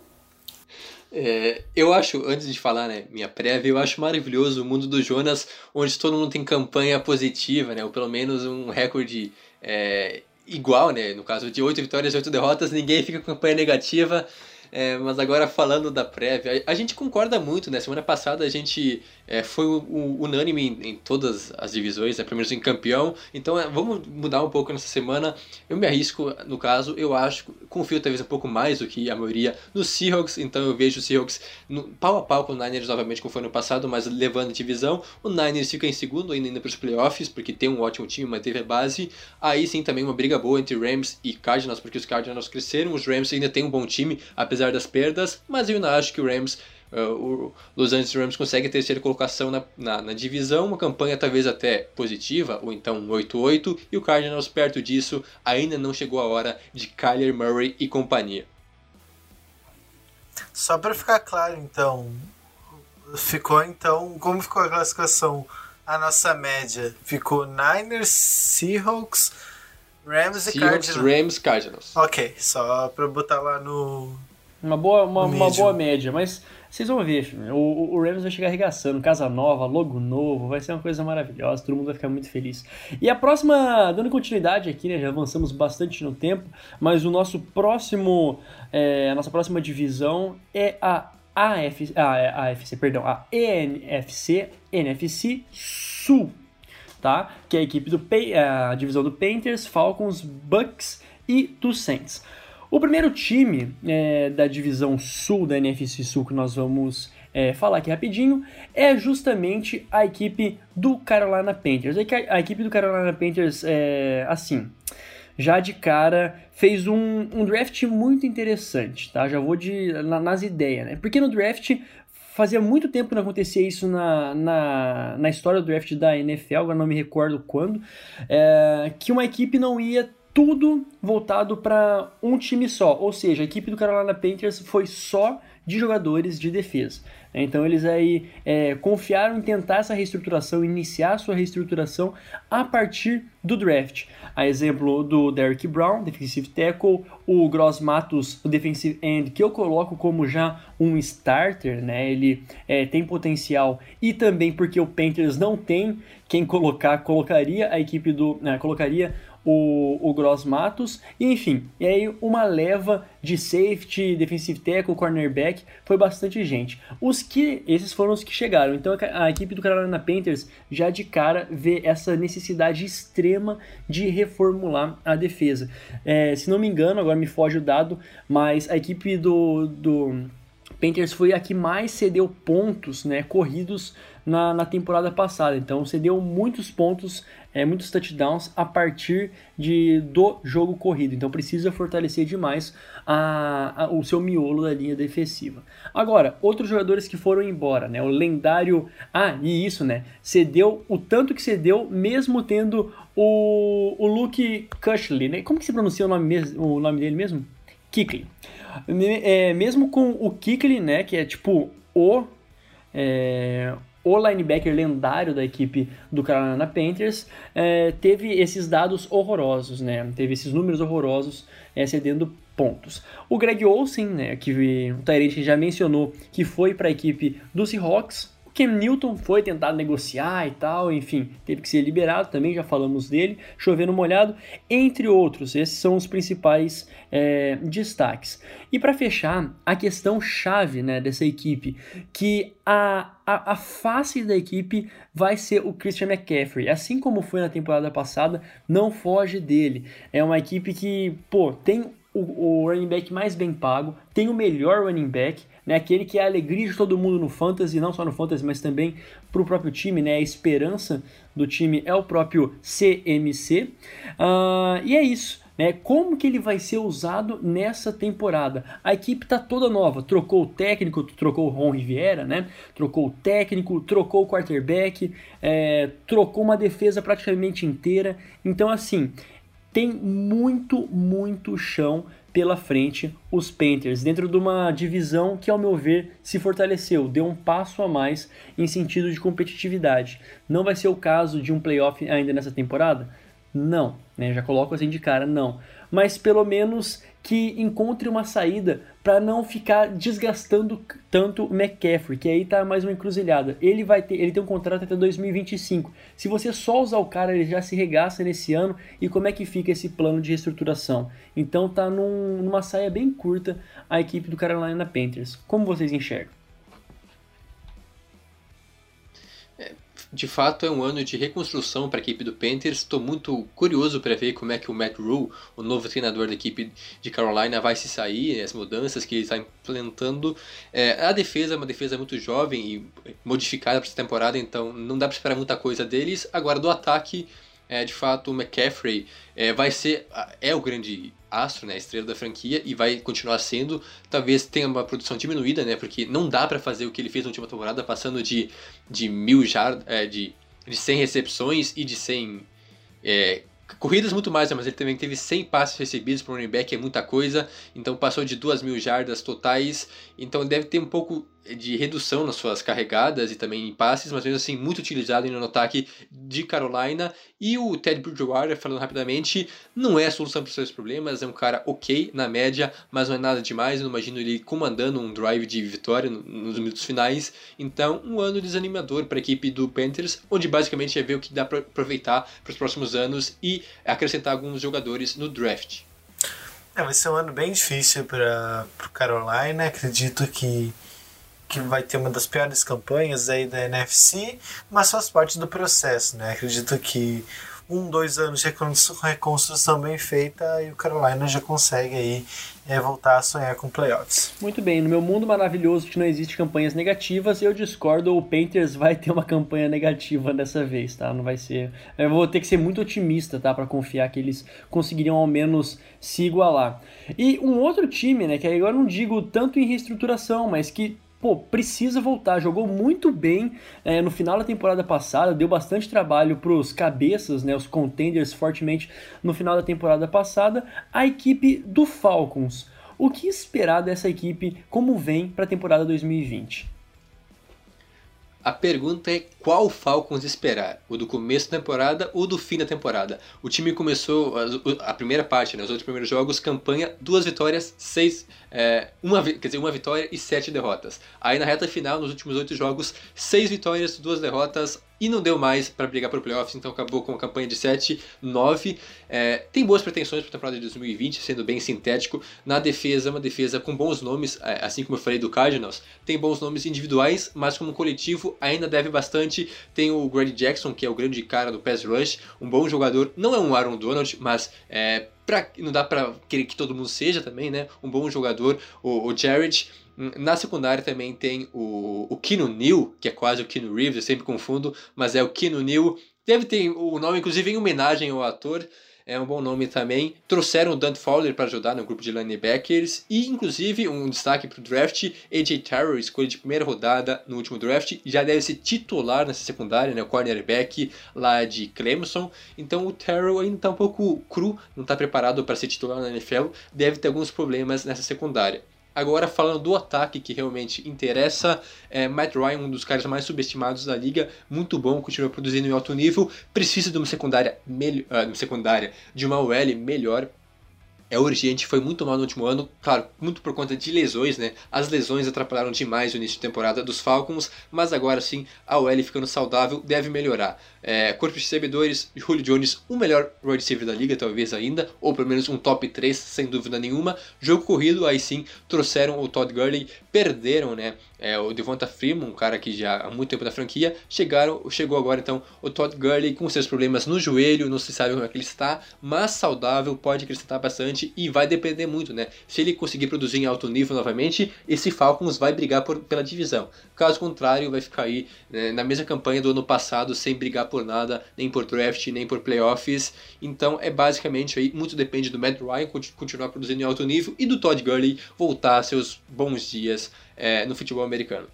É, eu acho, antes de falar, né, minha prévia, eu acho maravilhoso o mundo do Jonas, onde todo mundo tem campanha positiva, né, ou pelo menos um recorde é, igual, né, no caso de 8 vitórias e 8 derrotas, ninguém fica com campanha negativa. É, mas agora falando da prévia, a, gente concorda muito, né? Semana passada a gente é, foi unânime em, em, todas as divisões, né? pelo menos em campeão. Então é, vamos mudar um pouco nessa semana. Eu me arrisco, no caso, eu acho, confio talvez um pouco mais do que a maioria no Seahawks, então eu vejo o Seahawks no, pau a pau com o Niners novamente como foi no passado, mas levando a divisão. O Niners fica em segundo ainda indo para os playoffs, porque tem um ótimo time, manteve a base. Aí sim também uma briga boa entre Rams e Cardinals, porque os Cardinals cresceram, os Rams ainda têm um bom time, apesar das perdas, mas eu ainda acho que o Rams Uh, o Los Angeles Rams consegue a terceira colocação na, na, na, divisão, uma campanha talvez até positiva, ou então um 8-8, e o Cardinals perto disso ainda não chegou a hora de Kyler Murray e companhia. Só para ficar claro, então, ficou então, como ficou a classificação? A nossa média ficou Niners, Seahawks, Rams Seahawks, e Cardinals. Rams, Cardinals. Ok, só para botar lá no uma boa, uma, uma boa média, mas vocês vão ver, o, o Rams vai chegar arregaçando, casa nova, logo novo, vai ser uma coisa maravilhosa, todo mundo vai ficar muito feliz. E a próxima, dando continuidade aqui, né, já avançamos bastante no tempo, mas o nosso próximo, é, a nossa próxima divisão é a AFC, a, AFC, perdão, a ENFC, NFC Sul, tá? Que é a equipe do, a divisão do Panthers, Falcons, Bucks e dos Saints. O primeiro time é, da divisão sul da NFC Sul que nós vamos é, falar aqui rapidinho é justamente a equipe do Carolina Panthers. É a equipe do Carolina Panthers é assim, já de cara fez um, um draft muito interessante, tá? Já vou de, na- nas ideias, né? Porque no draft fazia muito tempo que não acontecia isso na, na, na história do draft da NFL, agora não me recordo quando, é, que uma equipe não ia tudo voltado para um time só, ou seja, a equipe do Carolina Panthers foi só de jogadores de defesa. Então eles aí é, confiaram em tentar essa reestruturação, iniciar sua reestruturação a partir do draft. A exemplo do Derrick Brown, defensive tackle, o Gross Matos, o defensive end, que eu coloco como já um starter, né? Ele é, tem potencial e também porque o Panthers não tem quem colocar, colocaria a equipe do, né, colocaria o, o Gross Matos, enfim, e aí uma leva de safety, defensive tackle, cornerback, foi bastante gente. Os que, esses foram os que chegaram, então a, a equipe do Carolina Panthers já de cara vê essa necessidade extrema de reformular a defesa. É, se não me engano, agora me foge o dado, mas a equipe do, do Panthers foi a que mais cedeu pontos né, corridos na, na temporada passada. Então cedeu muitos pontos, é, muitos touchdowns a partir de, do jogo corrido. Então precisa fortalecer demais a, a- o seu miolo da linha defensiva. Agora, outros jogadores que foram embora, né? O lendário. Ah, e isso, né? Cedeu o tanto que cedeu, mesmo tendo o, o Luke Cushley, né? Como que se pronuncia o nome, mes- o nome dele mesmo? Kikli. É, mesmo com o Kikli, né? Que é tipo o é, o linebacker lendário da equipe do Carolina Panthers, é, teve esses dados horrorosos, né? Teve esses números horrorosos é, cedendo pontos. O Greg Olsen, né, que o Tyrant já mencionou, que foi para a equipe do Seahawks. Cam Newton foi tentar negociar e tal, enfim, teve que ser liberado também, já falamos dele, chovendo molhado, entre outros. Esses são os principais é, destaques. E para fechar, a questão chave né, dessa equipe, que a, a, a face da equipe vai ser o Christian McCaffrey. Assim como foi na temporada passada, não foge dele. É uma equipe que, pô, tem o, o running back mais bem pago, tem o melhor running back, né, aquele que é a alegria de todo mundo no fantasy, não só no fantasy, mas também para o próprio time, né, a esperança do time é o próprio CMC. Ah, e é isso. Né, como que ele vai ser usado nessa temporada? A equipe está toda nova, trocou o técnico, trocou o Ron Riviera, né? Trocou o técnico, trocou o quarterback, é, trocou uma defesa praticamente inteira. Então, assim, tem muito, muito chão pela frente os Panthers, dentro de uma divisão que, ao meu ver, se fortaleceu, deu um passo a mais em sentido de competitividade. Não vai ser o caso de um playoff ainda nessa temporada? Não, né? já coloco assim de cara, não. Mas pelo menos que encontre uma saída para não ficar desgastando tanto o McCaffrey, que aí tá mais uma encruzilhada. Ele vai ter, ele tem um contrato até 2025. Se você só usar o cara, ele já se regaça nesse ano. E como é que fica esse plano de reestruturação? Então tá num- numa saia bem curta a equipe do Carolina Panthers. Como vocês enxergam? De fato é um ano de reconstrução para a equipe do Panthers. Estou muito curioso para ver como é que o Matt Rule, o novo treinador da equipe de Carolina, vai se sair, as mudanças que ele está implementando. É, a defesa é uma defesa muito jovem e modificada para essa temporada, então não dá para esperar muita coisa deles. Agora, do ataque, é, de fato, o McCaffrey é, vai ser é o grande astro, né, a estrela da franquia e vai continuar sendo. Talvez tenha uma produção diminuída, né, porque não dá para fazer o que ele fez na última temporada, passando de, de mil jardas, é, de, de 100 recepções e de 100 é, corridas muito mais, né, mas ele também teve 100 passes recebidos para running back, é muita coisa, então passou de 2 mil jardas totais, então deve ter um pouco de redução nas suas carregadas e também em passes, mas mesmo assim muito utilizado no ataque de Carolina. E o Ted Bridgewater, falando rapidamente, não é a solução para os seus problemas, é um cara ok na média, mas não é nada demais. Eu não imagino ele comandando um drive de vitória nos minutos finais. Então, um ano desanimador para a equipe do Panthers, onde basicamente é ver o que dá para aproveitar para os próximos anos e acrescentar alguns jogadores no draft. É, vai ser um ano bem difícil para o Carolina. Acredito que que vai ter uma das piores campanhas aí da NFC, mas faz parte do processo, né? Acredito que um, dois anos de reconstrução bem feita e o Carolina já consegue aí é, voltar a sonhar com playoffs. Muito bem, no meu mundo maravilhoso que não existe campanhas negativas, eu discordo, o Panthers vai ter uma campanha negativa dessa vez, tá? Não vai ser. Eu vou ter que ser muito otimista, tá? Para confiar que eles conseguiriam ao menos se igualar. E um outro time, né? Que agora não digo tanto em reestruturação, mas que pô, precisa voltar. Jogou muito bem é, no final da temporada passada, deu bastante trabalho para os cabeças, né, os contenders fortemente no final da temporada passada. A equipe do Falcons. O que esperar dessa equipe como vem para a temporada 2020? A pergunta é qual Falcons esperar? O do começo da temporada ou do fim da temporada? O time começou a, primeira parte, né, os outros primeiros jogos, campanha, duas vitórias, seis, é, uma, quer dizer, uma vitória e sete derrotas. Aí na reta final, nos últimos oito jogos, seis vitórias, duas derrotas, e não deu mais para brigar por playoffs, então acabou com uma campanha de 7, 9. É, tem boas pretensões para a temporada de 2020, sendo bem sintético. Na defesa, uma defesa com bons nomes, é, assim como eu falei do Cardinals, tem bons nomes individuais, mas como coletivo ainda deve bastante. Tem o Grady Jackson, que é o grande cara do pass rush, um bom jogador, não é um Aaron Donald, mas é, pra, não dá para querer que todo mundo seja também, né? Um bom jogador, o, o Jared. Na secundária também tem o, o Kino Neal, que é quase o Kino Reeves, eu sempre confundo, mas é o Kino Neal. Deve ter o nome, inclusive, em homenagem ao ator é um bom nome também. Trouxeram o Dante Fowler para ajudar no grupo de linebackers e, inclusive, um destaque para o draft: AJ Terrell, escolha de primeira rodada no último draft, já deve ser titular nessa secundária, né, o cornerback lá de Clemson. Então, o Terrell ainda está um pouco cru, não está preparado para ser titular na NFL, deve ter alguns problemas nessa secundária. Agora, falando do ataque que realmente interessa, é, Matt Ryan, um dos caras mais subestimados da liga, muito bom, continua produzindo em alto nível, precisa de uma secundária, melhor, uh, uma secundária de uma OL melhor é urgente, foi muito mal no último ano, claro, muito por conta de lesões, né? As lesões atrapalharam demais o início de temporada dos Falcons, mas agora sim, a OL ficando saudável deve melhorar. É, corpo de recebedores, Julio Jones, o melhor wide receiver da liga, talvez ainda, ou pelo menos um top 3, sem dúvida nenhuma. Jogo corrido, aí sim, trouxeram o Todd Gurley, perderam, né? É, o Devonta Freeman, um cara que já há muito tempo na franquia, chegaram, chegou agora então o Todd Gurley com seus problemas no joelho, não se sabe como é que ele está, mas saudável, pode acrescentar bastante e vai depender muito, né? Se ele conseguir produzir em alto nível novamente, esse Falcons vai brigar por, pela divisão. Caso contrário, vai ficar aí né, na mesma campanha do ano passado, sem brigar por nada, nem por draft, nem por playoffs. Então é basicamente aí, muito depende do Matt Ryan continuar produzindo em alto nível e do Todd Gurley voltar a seus bons dias é, no futebol americano.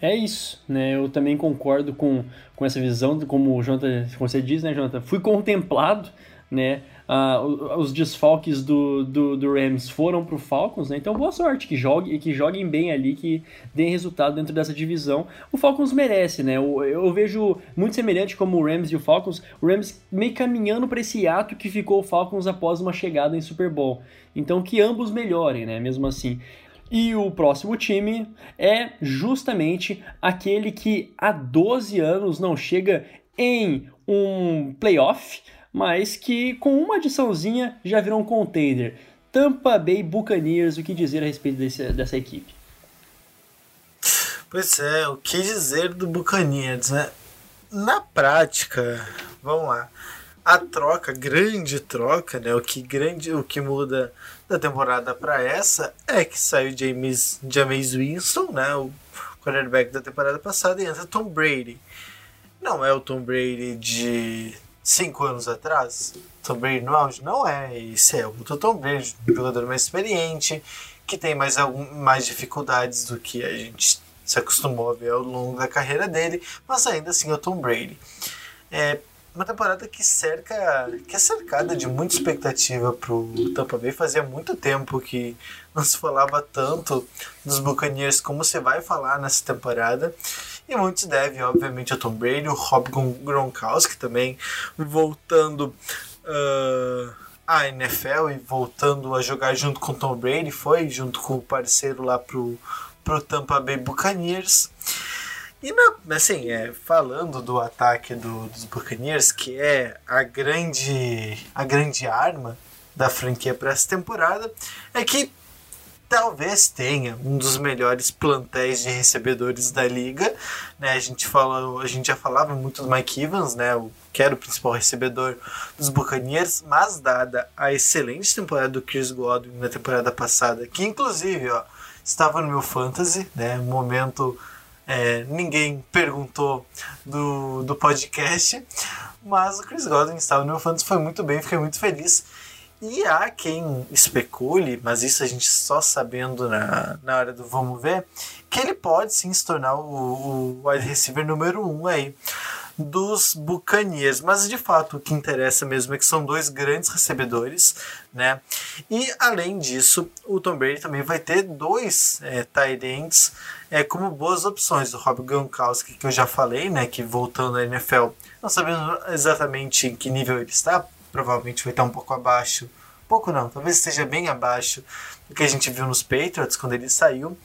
É isso, né? Eu também concordo com, com essa visão, como o Jonathan, como você diz, né, Jonathan? Fui contemplado, né? Ah, os desfalques do, do, do Rams foram para o Falcons, né? Então boa sorte, que, jogue, que joguem bem ali, que deem resultado dentro dessa divisão. O Falcons merece, né? Eu, eu vejo muito semelhante como o Rams e o Falcons, o Rams meio caminhando para esse ato que ficou o Falcons após uma chegada em Super Bowl. Então que ambos melhorem, né? Mesmo assim. E o próximo time é justamente aquele que há 12 anos não chega em um playoff, mas que com uma adiçãozinha já virou um contender. Tampa Bay Buccaneers, o que dizer a respeito desse, dessa equipe? Pois é, o que dizer do Buccaneers, né? Na prática, vamos lá. A troca, grande troca, né? O que grande, o que muda da temporada para essa é que saiu James, James Winston, né? O quarterback da temporada passada e entra Tom Brady. Não é o Tom Brady de cinco anos atrás. Tom Brady no auge? Não é. Esse é o Tom Brady, um jogador mais experiente, que tem mais, algum, mais dificuldades do que a gente se acostumou a ver ao longo da carreira dele, mas ainda assim é o Tom Brady. É uma temporada que cerca, que é cercada de muita expectativa pro Tampa Bay. Fazia muito tempo que não se falava tanto dos Buccaneers como se vai falar nessa temporada. E muitos devem, obviamente, ao Tom Brady, o Rob Gronkowski também voltando uh, à NFL e voltando a jogar junto com Tom Brady. Foi junto com o parceiro lá pro, pro Tampa Bay Buccaneers. E na, assim, é, falando do ataque do, dos Buccaneers, que é a grande, a grande arma da franquia para essa temporada, é que talvez tenha um dos melhores plantéis de recebedores da liga. Né? A, gente fala, a gente já falava muito do Mike Evans, né? o, que era o principal recebedor dos Buccaneers, mas dada a excelente temporada do Chris Godwin na temporada passada, que inclusive ó, estava no meu fantasy, né? momento é, ninguém perguntou do, do podcast, mas o Chris Godwin estava no meu fantasy, foi muito bem, fiquei muito feliz. E há quem especule, mas isso a gente só sabendo na, na hora do vamos ver, que ele pode sim se tornar o, o wide receiver número um aí dos Buccaneers. Mas de fato o que interessa mesmo é que são dois grandes recebedores, né? E além disso, o Tom Brady também vai ter dois é, tight ends é, como boas opções. O Rob Gronkowski, que eu já falei, né? Que voltando à NFL, não sabendo exatamente em que nível ele está, provavelmente vai estar um pouco abaixo. Pouco não, talvez esteja bem abaixo do que a gente viu nos Patriots quando ele saiu.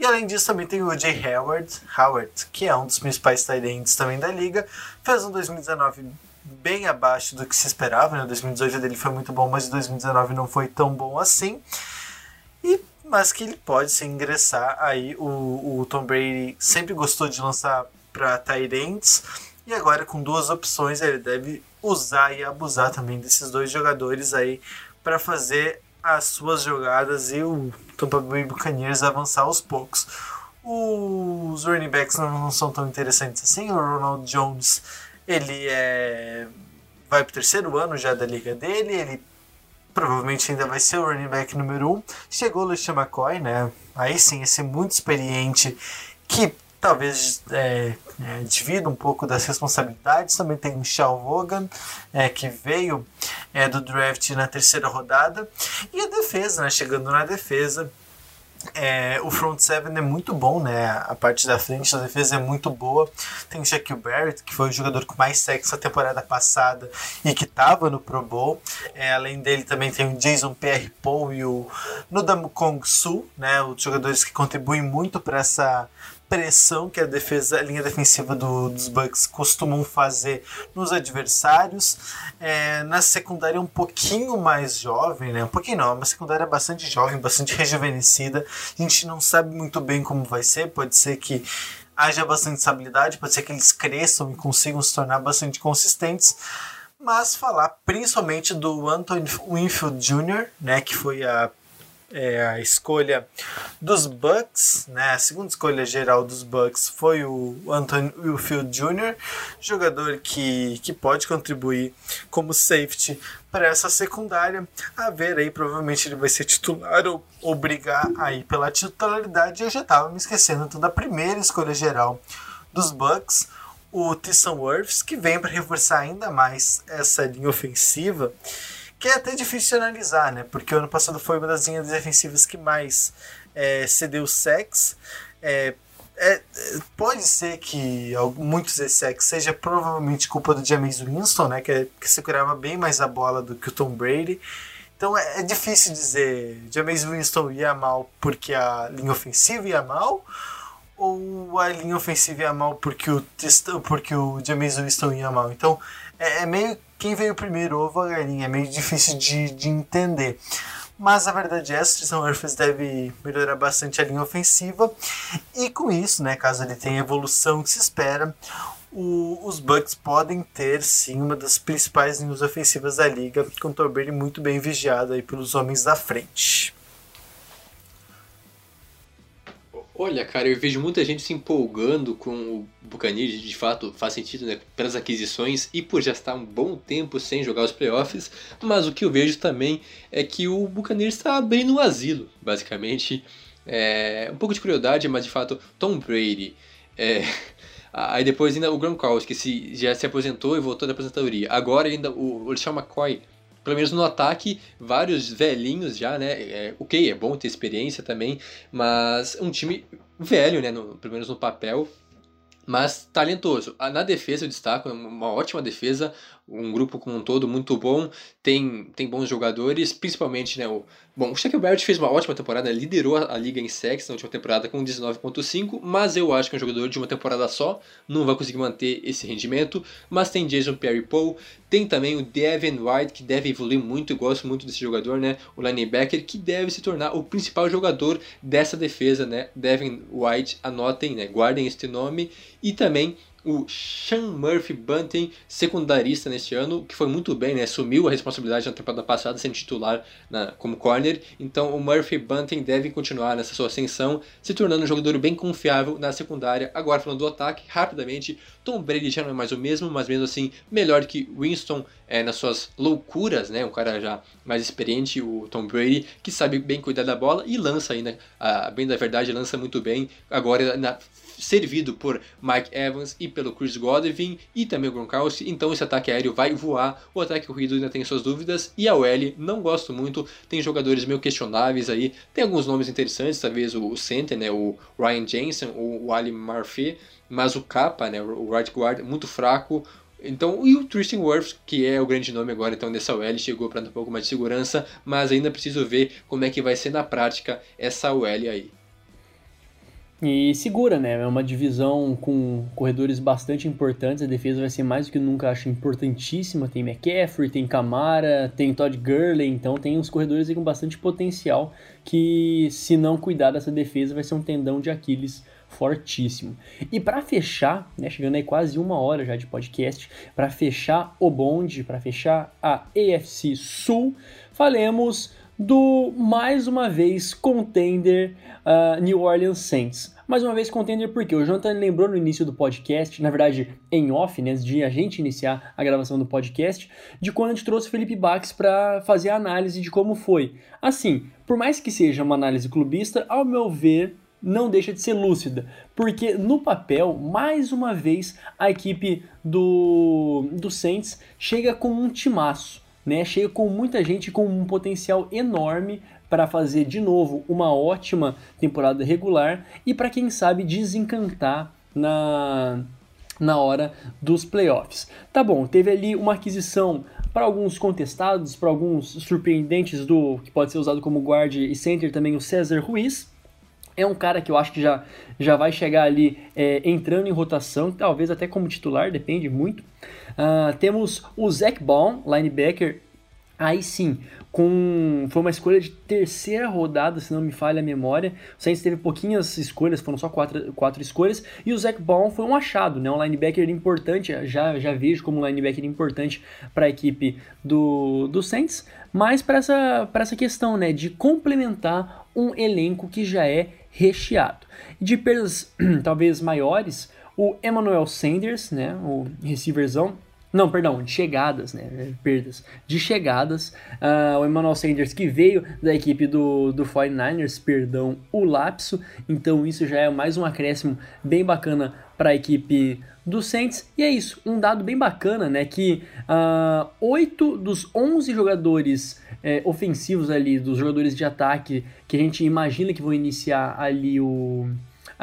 E além disso, também tem o Jay Howard, Howard, que é um dos principais tight ends também da liga. Fez um 2019 bem abaixo do que se esperava, né? O 2018 dele foi muito bom, mas o 2019 não foi tão bom assim. E mas que ele pode se ingressar aí o, o Tom Brady sempre gostou de lançar para tight ends e agora com duas opções ele deve usar e abusar também desses dois jogadores aí para fazer as suas jogadas e o Tampa Bay Buccaneers avançar aos poucos. Os running backs não são tão interessantes assim. O Ronald Jones, ele é vai para o terceiro ano já da liga dele, ele provavelmente ainda vai ser o running back número um. Chegou o LeSean McCoy, né? Aí sim, esse muito experiente que talvez é, é, divida um pouco das responsabilidades. Também tem o Shaw Vaughan, é, que veio é, do draft na terceira rodada. E a defesa, né, chegando na defesa, é, o front seven é muito bom, né? A parte da frente da defesa é muito boa. Tem o Shaquille Barrett, que foi o jogador com mais sexo na temporada passada e que estava no Pro Bowl. É, além dele também tem o Jason Pierre-Paul e o Nudam Kong Su, né? Os jogadores que contribuem muito para essa pressão que a defesa, a linha defensiva do, dos Bucks costumam fazer nos adversários. É, na secundária um pouquinho mais jovem, né? Um pouquinho não, uma secundária bastante jovem, bastante [laughs] rejuvenescida. A gente não sabe muito bem como vai ser, pode ser que haja bastante estabilidade, pode ser que eles cresçam e consigam se tornar bastante consistentes mas falar principalmente do Anthony Winfield Jr., né, que foi a é, a escolha dos Bucks, né? A segunda escolha geral dos Bucks foi o Anthony Wilfield Jr., jogador que, que pode contribuir como safety para essa secundária. A ver aí, provavelmente ele vai ser titular ou, ou brigar aí pela titularidade. Eu já estava me esquecendo então, da primeira escolha geral dos Bucks, o Tyson Wirfs, que vem para reforçar ainda mais essa linha ofensiva que é até difícil de analisar, né? Porque o ano passado foi uma das linhas defensivas que mais é, cedeu sex. É, é, pode ser que muitos desses sex seja provavelmente culpa do James Winston, né? Que, que segurava bem mais a bola do que o Tom Brady. Então é, é difícil dizer James Winston ia mal porque a linha ofensiva ia mal ou a linha ofensiva ia mal porque o, porque o James Winston ia mal. Então é, é meio quem veio primeiro, ovo ou a galinha, é meio difícil de, de entender. Mas a verdade é essa, Tristan Wirfs deve melhorar bastante a linha ofensiva. E com isso, né, caso ele tenha a evolução que se espera, o, os Bucks podem ter sim uma das principais linhas ofensivas da liga, com o Brady muito bem vigiado aí pelos homens da frente. Olha, cara, eu vejo muita gente se empolgando com o Buccaneers, de fato faz sentido, né, pelas aquisições e por já estar um bom tempo sem jogar os playoffs, mas o que eu vejo também é que o Buccaneers está abrindo um asilo, basicamente. É, um pouco de crueldade, mas de fato, Tom Brady, é, [laughs] Aí depois ainda o Gronkowski, que se, já se aposentou e voltou da aposentadoria. Agora ainda o, o Sean McCoy, pelo menos no ataque, vários velhinhos já, né? É, ok, é bom ter experiência também, mas um time velho, né? No, pelo menos no papel, mas talentoso. Na defesa eu destaco, uma ótima defesa, um grupo como um todo muito bom, tem, tem bons jogadores, principalmente, né, o, bom, o Shaquille Barrett fez uma ótima temporada, liderou a, liga em sacks na última temporada com 19.5, mas eu acho que é um jogador de uma temporada só, não vai conseguir manter esse rendimento, mas tem Jason Perry-Poe, tem também o Devin White, que deve evoluir muito, eu gosto muito desse jogador, né, o linebacker, que deve se tornar o principal jogador dessa defesa, né, Devin White, anotem, né, guardem este nome, e também o Sean Murphy Bunting, secundarista neste ano, que foi muito bem, né? Assumiu a responsabilidade na temporada passada sendo titular na, como corner. Então o Murphy Bunting deve continuar nessa sua ascensão, se tornando um jogador bem confiável na secundária. Agora falando do ataque, rapidamente, Tom Brady já não é mais o mesmo, mas mesmo assim melhor que Winston é, nas suas loucuras, né? Um cara já mais experiente, o Tom Brady, que sabe bem cuidar da bola e lança ainda, né? bem da verdade, lança muito bem. Agora na servido por Mike Evans e pelo Chris Godwin e também o Gronkowski, então esse ataque aéreo vai voar, o ataque corrido ainda tem suas dúvidas, e a OL não gosto muito, tem jogadores meio questionáveis aí, tem alguns nomes interessantes, talvez o center, né, o Ryan Jensen, ou o Ali Murphy, mas o capa, né, o right guard, muito fraco, então, e o Tristan Wirfs, que é o grande nome agora então dessa OL, chegou para dar um pouco mais de segurança, mas ainda preciso ver como é que vai ser na prática essa OL aí. E segura, né? É uma divisão com corredores bastante importantes. A defesa vai ser mais do que nunca, acho importantíssima. Tem McCaffrey, tem Camara, tem Todd Gurley. Então tem uns corredores aí com bastante potencial que, se não cuidar dessa defesa, vai ser um tendão de Aquiles fortíssimo. E para fechar, né, chegando aí quase uma hora já de podcast, para fechar o bonde, para fechar a AFC Sul, falemos do mais uma vez contender uh, New Orleans Saints. Mais uma vez contender porque o Jonathan lembrou no início do podcast, na verdade em off, né, antes de a gente iniciar a gravação do podcast, de quando a gente trouxe Felipe Bax para fazer a análise de como foi. Assim, por mais que seja uma análise clubista, ao meu ver, não deixa de ser lúcida, porque no papel, mais uma vez, a equipe do, do Saints chega com um timaço né? Chega com muita gente com um potencial enorme para fazer de novo uma ótima temporada regular e para quem sabe desencantar na na hora dos playoffs. Tá bom, teve ali uma aquisição para alguns contestados, para alguns surpreendentes do que pode ser usado como guard e center também o César Ruiz. É um cara que eu acho que já, já vai chegar ali é, entrando em rotação, talvez até como titular, depende muito. Uh, temos o Zach Baum, linebacker. Aí sim, com foi uma escolha de terceira rodada, se não me falha a memória. O Saints teve pouquinhas escolhas, foram só quatro, quatro escolhas. E o Zach Baum foi um achado, né? um linebacker importante, já, já vejo como um linebacker importante para a equipe do, do Saints. Mas para essa, essa questão né, de complementar um elenco que já é recheado. De perdas [clears throat] talvez maiores, o Emmanuel Sanders, né, o receiverzão, não, perdão, de chegadas, né? Perdas. De chegadas. Uh, o Emmanuel Sanders, que veio da equipe do, do 49ers, perdão, o lapso. Então, isso já é mais um acréscimo bem bacana para a equipe do Saints. E é isso, um dado bem bacana, né? Que uh, 8 dos 11 jogadores é, ofensivos ali, dos jogadores de ataque que a gente imagina que vão iniciar ali o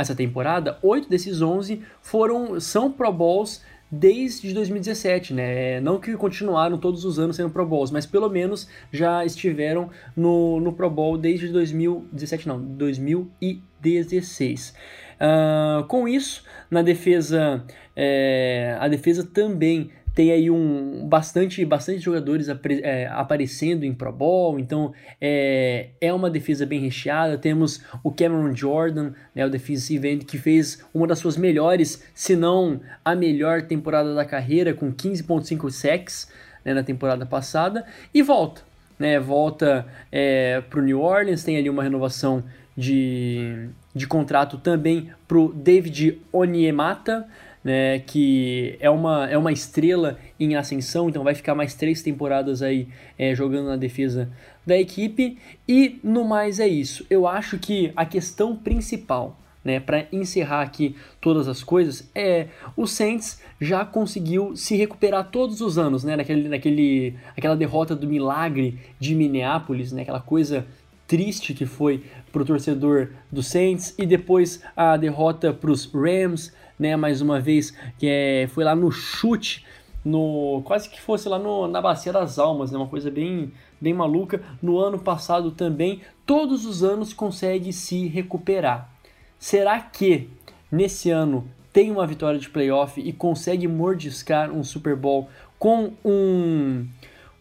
essa temporada, oito desses 11 foram são Pro Bowls desde 2017, né? Não que continuaram todos os anos sendo Pro Bowls, mas pelo menos já estiveram no, no Pro Bowl desde 2017, não, 2016. Uh, com isso, na defesa, é, a defesa também tem aí um bastante, bastante jogadores apre, é, aparecendo em Pro Bowl, então é, é uma defesa bem recheada. Temos o Cameron Jordan, né, o defensive end, que fez uma das suas melhores, se não a melhor temporada da carreira, com 15.5 sacks né, na temporada passada, e volta. Né, volta é, para o New Orleans, tem ali uma renovação de, de contrato também para o David Onyemata, né, que é uma, é uma estrela em ascensão, então vai ficar mais três temporadas aí é, jogando na defesa da equipe. E no mais é isso. Eu acho que a questão principal, né, para encerrar aqui todas as coisas, é o Saints já conseguiu se recuperar todos os anos, né, naquele, naquele, aquela derrota do milagre de Minneapolis, né, aquela coisa triste que foi para o torcedor do Saints e depois a derrota para os Rams, né? Mais uma vez que é, foi lá no chute, no quase que fosse lá no, na bacia das almas, né? Uma coisa bem bem maluca. No ano passado também, todos os anos consegue se recuperar. Será que nesse ano tem uma vitória de playoff e consegue mordiscar um Super Bowl com um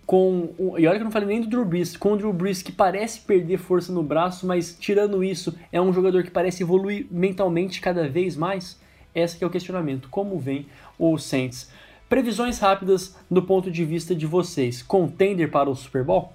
com. E olha que eu não falei nem do Drew Brees, com o Drew Brees que parece perder força no braço, mas tirando isso, é um jogador que parece evoluir mentalmente cada vez mais. Esse é o questionamento. Como vem o Saints? Previsões rápidas do ponto de vista de vocês. Contender para o Super Bowl?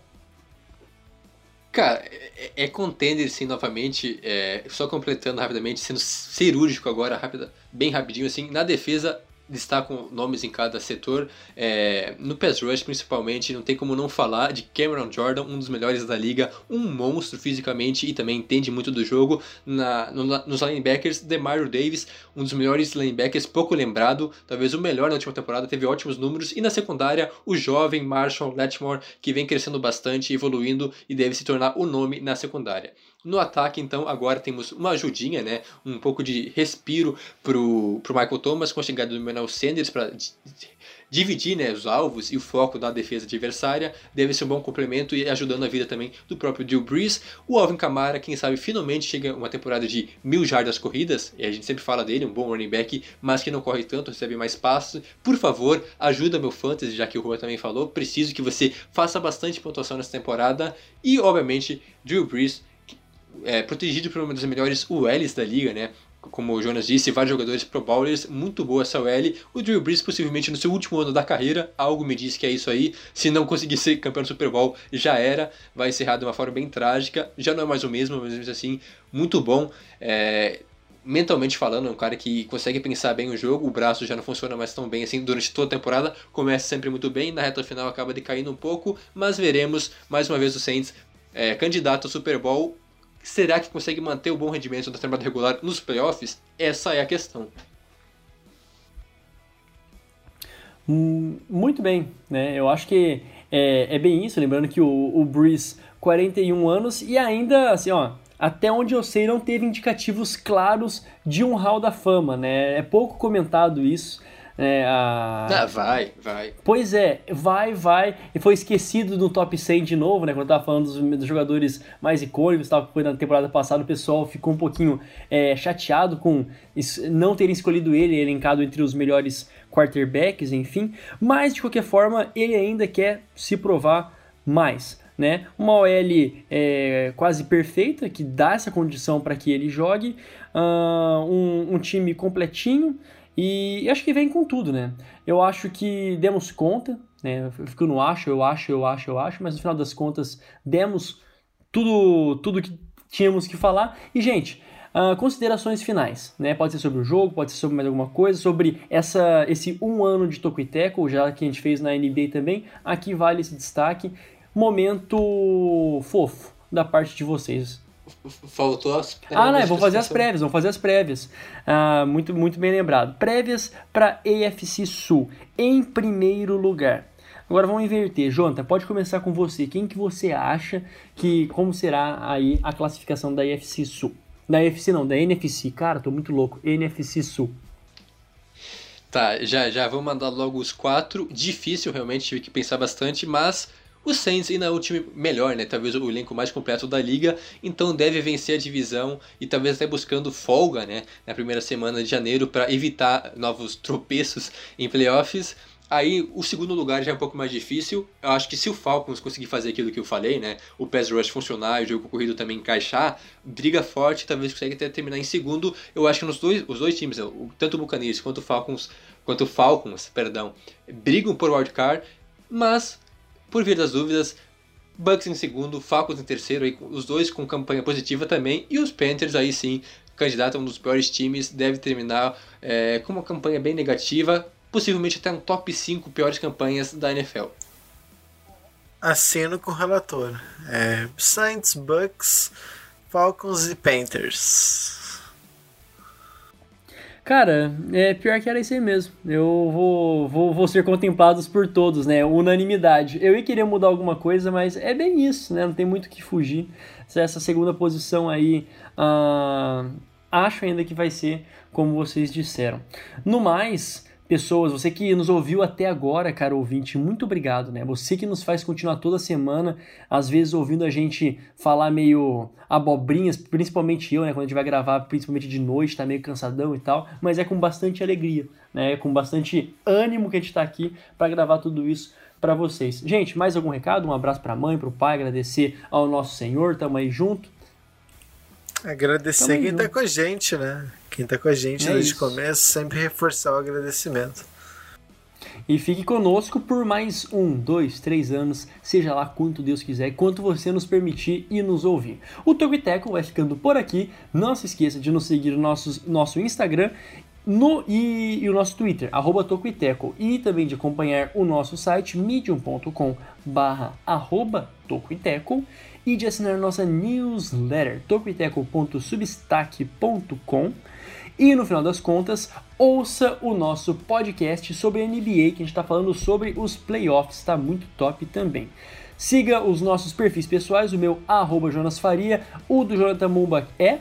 Cara, é, é contender sim novamente, é, só completando rapidamente, sendo cirúrgico agora, rápida, bem rapidinho assim, na defesa destacam nomes em cada setor. É, no pass rush, principalmente, não tem como não falar de Cameron Jordan, um dos melhores da liga, um monstro fisicamente e também entende muito do jogo. Na, no, nos linebackers, Demario Davis, um dos melhores linebackers, pouco lembrado, talvez o melhor na última temporada, teve ótimos números. E na secundária, o jovem Marshall Letmore, que vem crescendo bastante, evoluindo e deve se tornar o nome na secundária. No ataque, então, agora temos uma ajudinha, né? Um pouco de respiro pro, pro Michael Thomas com a chegada do Manuel Sanders para dividir né, os alvos e o foco da defesa adversária. Deve ser um bom complemento e ajudando a vida também do próprio Drew Brees. O Alvin Kamara, quem sabe, finalmente chega uma temporada de mil jardas corridas. E a gente sempre fala dele, um bom running back, mas que não corre tanto, recebe mais passos. Por favor, ajuda meu fantasy, já que o Rua também falou. Preciso que você faça bastante pontuação nessa temporada. E, obviamente, Drew Brees é, protegido por uma das melhores ULs da liga, né? Como o Jonas disse, vários jogadores pro bowlers, muito boa essa UL. O Drew Brees, possivelmente no seu último ano da carreira, algo me diz que é isso aí. Se não conseguir ser campeão do Super Bowl, já era. Vai encerrar de uma forma bem trágica. Já não é mais o mesmo, mas assim, muito bom. É, mentalmente falando, é um cara que consegue pensar bem o jogo, o braço já não funciona mais tão bem assim durante toda a temporada, começa sempre muito bem, na reta final acaba decaindo um pouco, mas veremos mais uma vez o Saints é, candidato ao Super Bowl Será que consegue manter o bom rendimento da temporada regular nos playoffs? Essa é a questão. Hum, muito bem, né? Eu acho que é, é bem isso. Lembrando que o, o Breeze, 41 anos e ainda, assim, ó, até onde eu sei, não teve indicativos claros de um Hall da Fama, né? É pouco comentado isso. É, a... Ah, vai, vai. Pois é, vai, vai. E foi esquecido no top 100 de novo, né? Quando eu tava falando dos, dos jogadores mais icônicos, tava, foi na temporada passada, o pessoal ficou um pouquinho é, chateado com não terem escolhido ele, elencado entre os melhores quarterbacks, enfim. Mas, de qualquer forma, ele ainda quer se provar mais. Né? Uma OL é, quase perfeita, que dá essa condição para que ele jogue, uh, um, um time completinho, e acho que vem com tudo, né? Eu acho que demos conta, né? Fico no acho, eu acho, eu acho, eu acho, mas no final das contas demos tudo, tudo que tínhamos que falar. E, gente, uh, considerações finais, né? Pode ser sobre o jogo, pode ser sobre mais alguma coisa, sobre essa, esse um ano de e já que a gente fez na NBA também. Aqui vale esse destaque. Momento fofo da parte de vocês. Faltou as prévias. Ah, não, vou fazer as prévias, vamos fazer as prévias. Ah, muito, muito bem lembrado. Prévias para AFC Sul. Em primeiro lugar. Agora vamos inverter. Jonathan, pode começar com você. Quem que você acha que como será aí a classificação da AFC Sul? Da AFC não, da NFC. Cara, tô muito louco. NFC Sul. Tá, já já vou mandar logo os quatro. Difícil realmente, tive que pensar bastante, mas o Saints ainda é o time melhor, né? Talvez o elenco mais completo da liga, então deve vencer a divisão e talvez até buscando folga, né? Na primeira semana de janeiro para evitar novos tropeços em playoffs. Aí o segundo lugar já é um pouco mais difícil. Eu acho que se o Falcons conseguir fazer aquilo que eu falei, né? O pass rush funcionar o jogo corrido também encaixar, briga forte, talvez consiga até terminar em segundo. Eu acho que nos dois, os dois times, tanto o Buccaneers quanto o Falcons, quanto o Falcons, perdão, brigam por wildcard, mas por via das dúvidas, Bucks em segundo, Falcons em terceiro, aí, os dois com campanha positiva também, e os Panthers aí sim, candidato a um dos piores times, deve terminar é, com uma campanha bem negativa, possivelmente até um top 5 piores campanhas da NFL. Assino com o relator. É, Saints, Bucks, Falcons e Panthers. Cara, é pior que era isso aí mesmo. Eu vou, vou, vou ser contemplados por todos, né? Unanimidade. Eu ia querer mudar alguma coisa, mas é bem isso, né? Não tem muito o que fugir. Essa segunda posição aí, uh, acho ainda que vai ser como vocês disseram. No mais, pessoas, você que nos ouviu até agora, cara ouvinte, muito obrigado, né? Você que nos faz continuar toda semana, às vezes ouvindo a gente falar meio abobrinhas, principalmente eu, né? Quando a gente vai gravar, principalmente de noite, tá meio cansadão e tal, mas é com bastante alegria, né? É com bastante ânimo que a gente tá aqui para gravar tudo isso para vocês. Gente, mais algum recado? Um abraço para a mãe, para o pai, agradecer ao nosso Senhor, tamo aí junto. Agradecer Tamo quem junto. tá com a gente, né? Quem tá com a gente é desde o começo, sempre reforçar o agradecimento. E fique conosco por mais um, dois, três anos, seja lá quanto Deus quiser, quanto você nos permitir e nos ouvir. O Tocoiteco vai ficando por aqui. Não se esqueça de nos seguir no nosso, nosso Instagram no, e, e, o nosso Twitter, arroba Tocoiteco, e também de acompanhar o nosso site medium.com barra arroba Tocoiteco e de assinar nossa newsletter tocoiteco.substack.com e no final das contas, ouça o nosso podcast sobre NBA, que a gente está falando sobre os playoffs, está muito top também. Siga os nossos perfis pessoais, o meu arroba Jonas Faria, o do Jonathan Mumba é...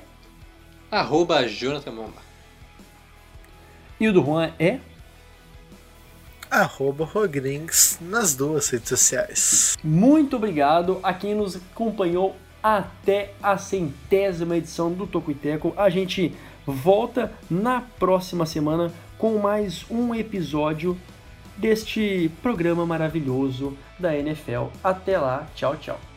Arroba Jonathan Mumba. E o do Juan é... Arroba Rogrings nas duas redes sociais. Muito obrigado a quem nos acompanhou até a centésima edição do Tocuiteco. A gente volta na próxima semana com mais um episódio deste programa maravilhoso da NFL. Até lá, tchau, tchau.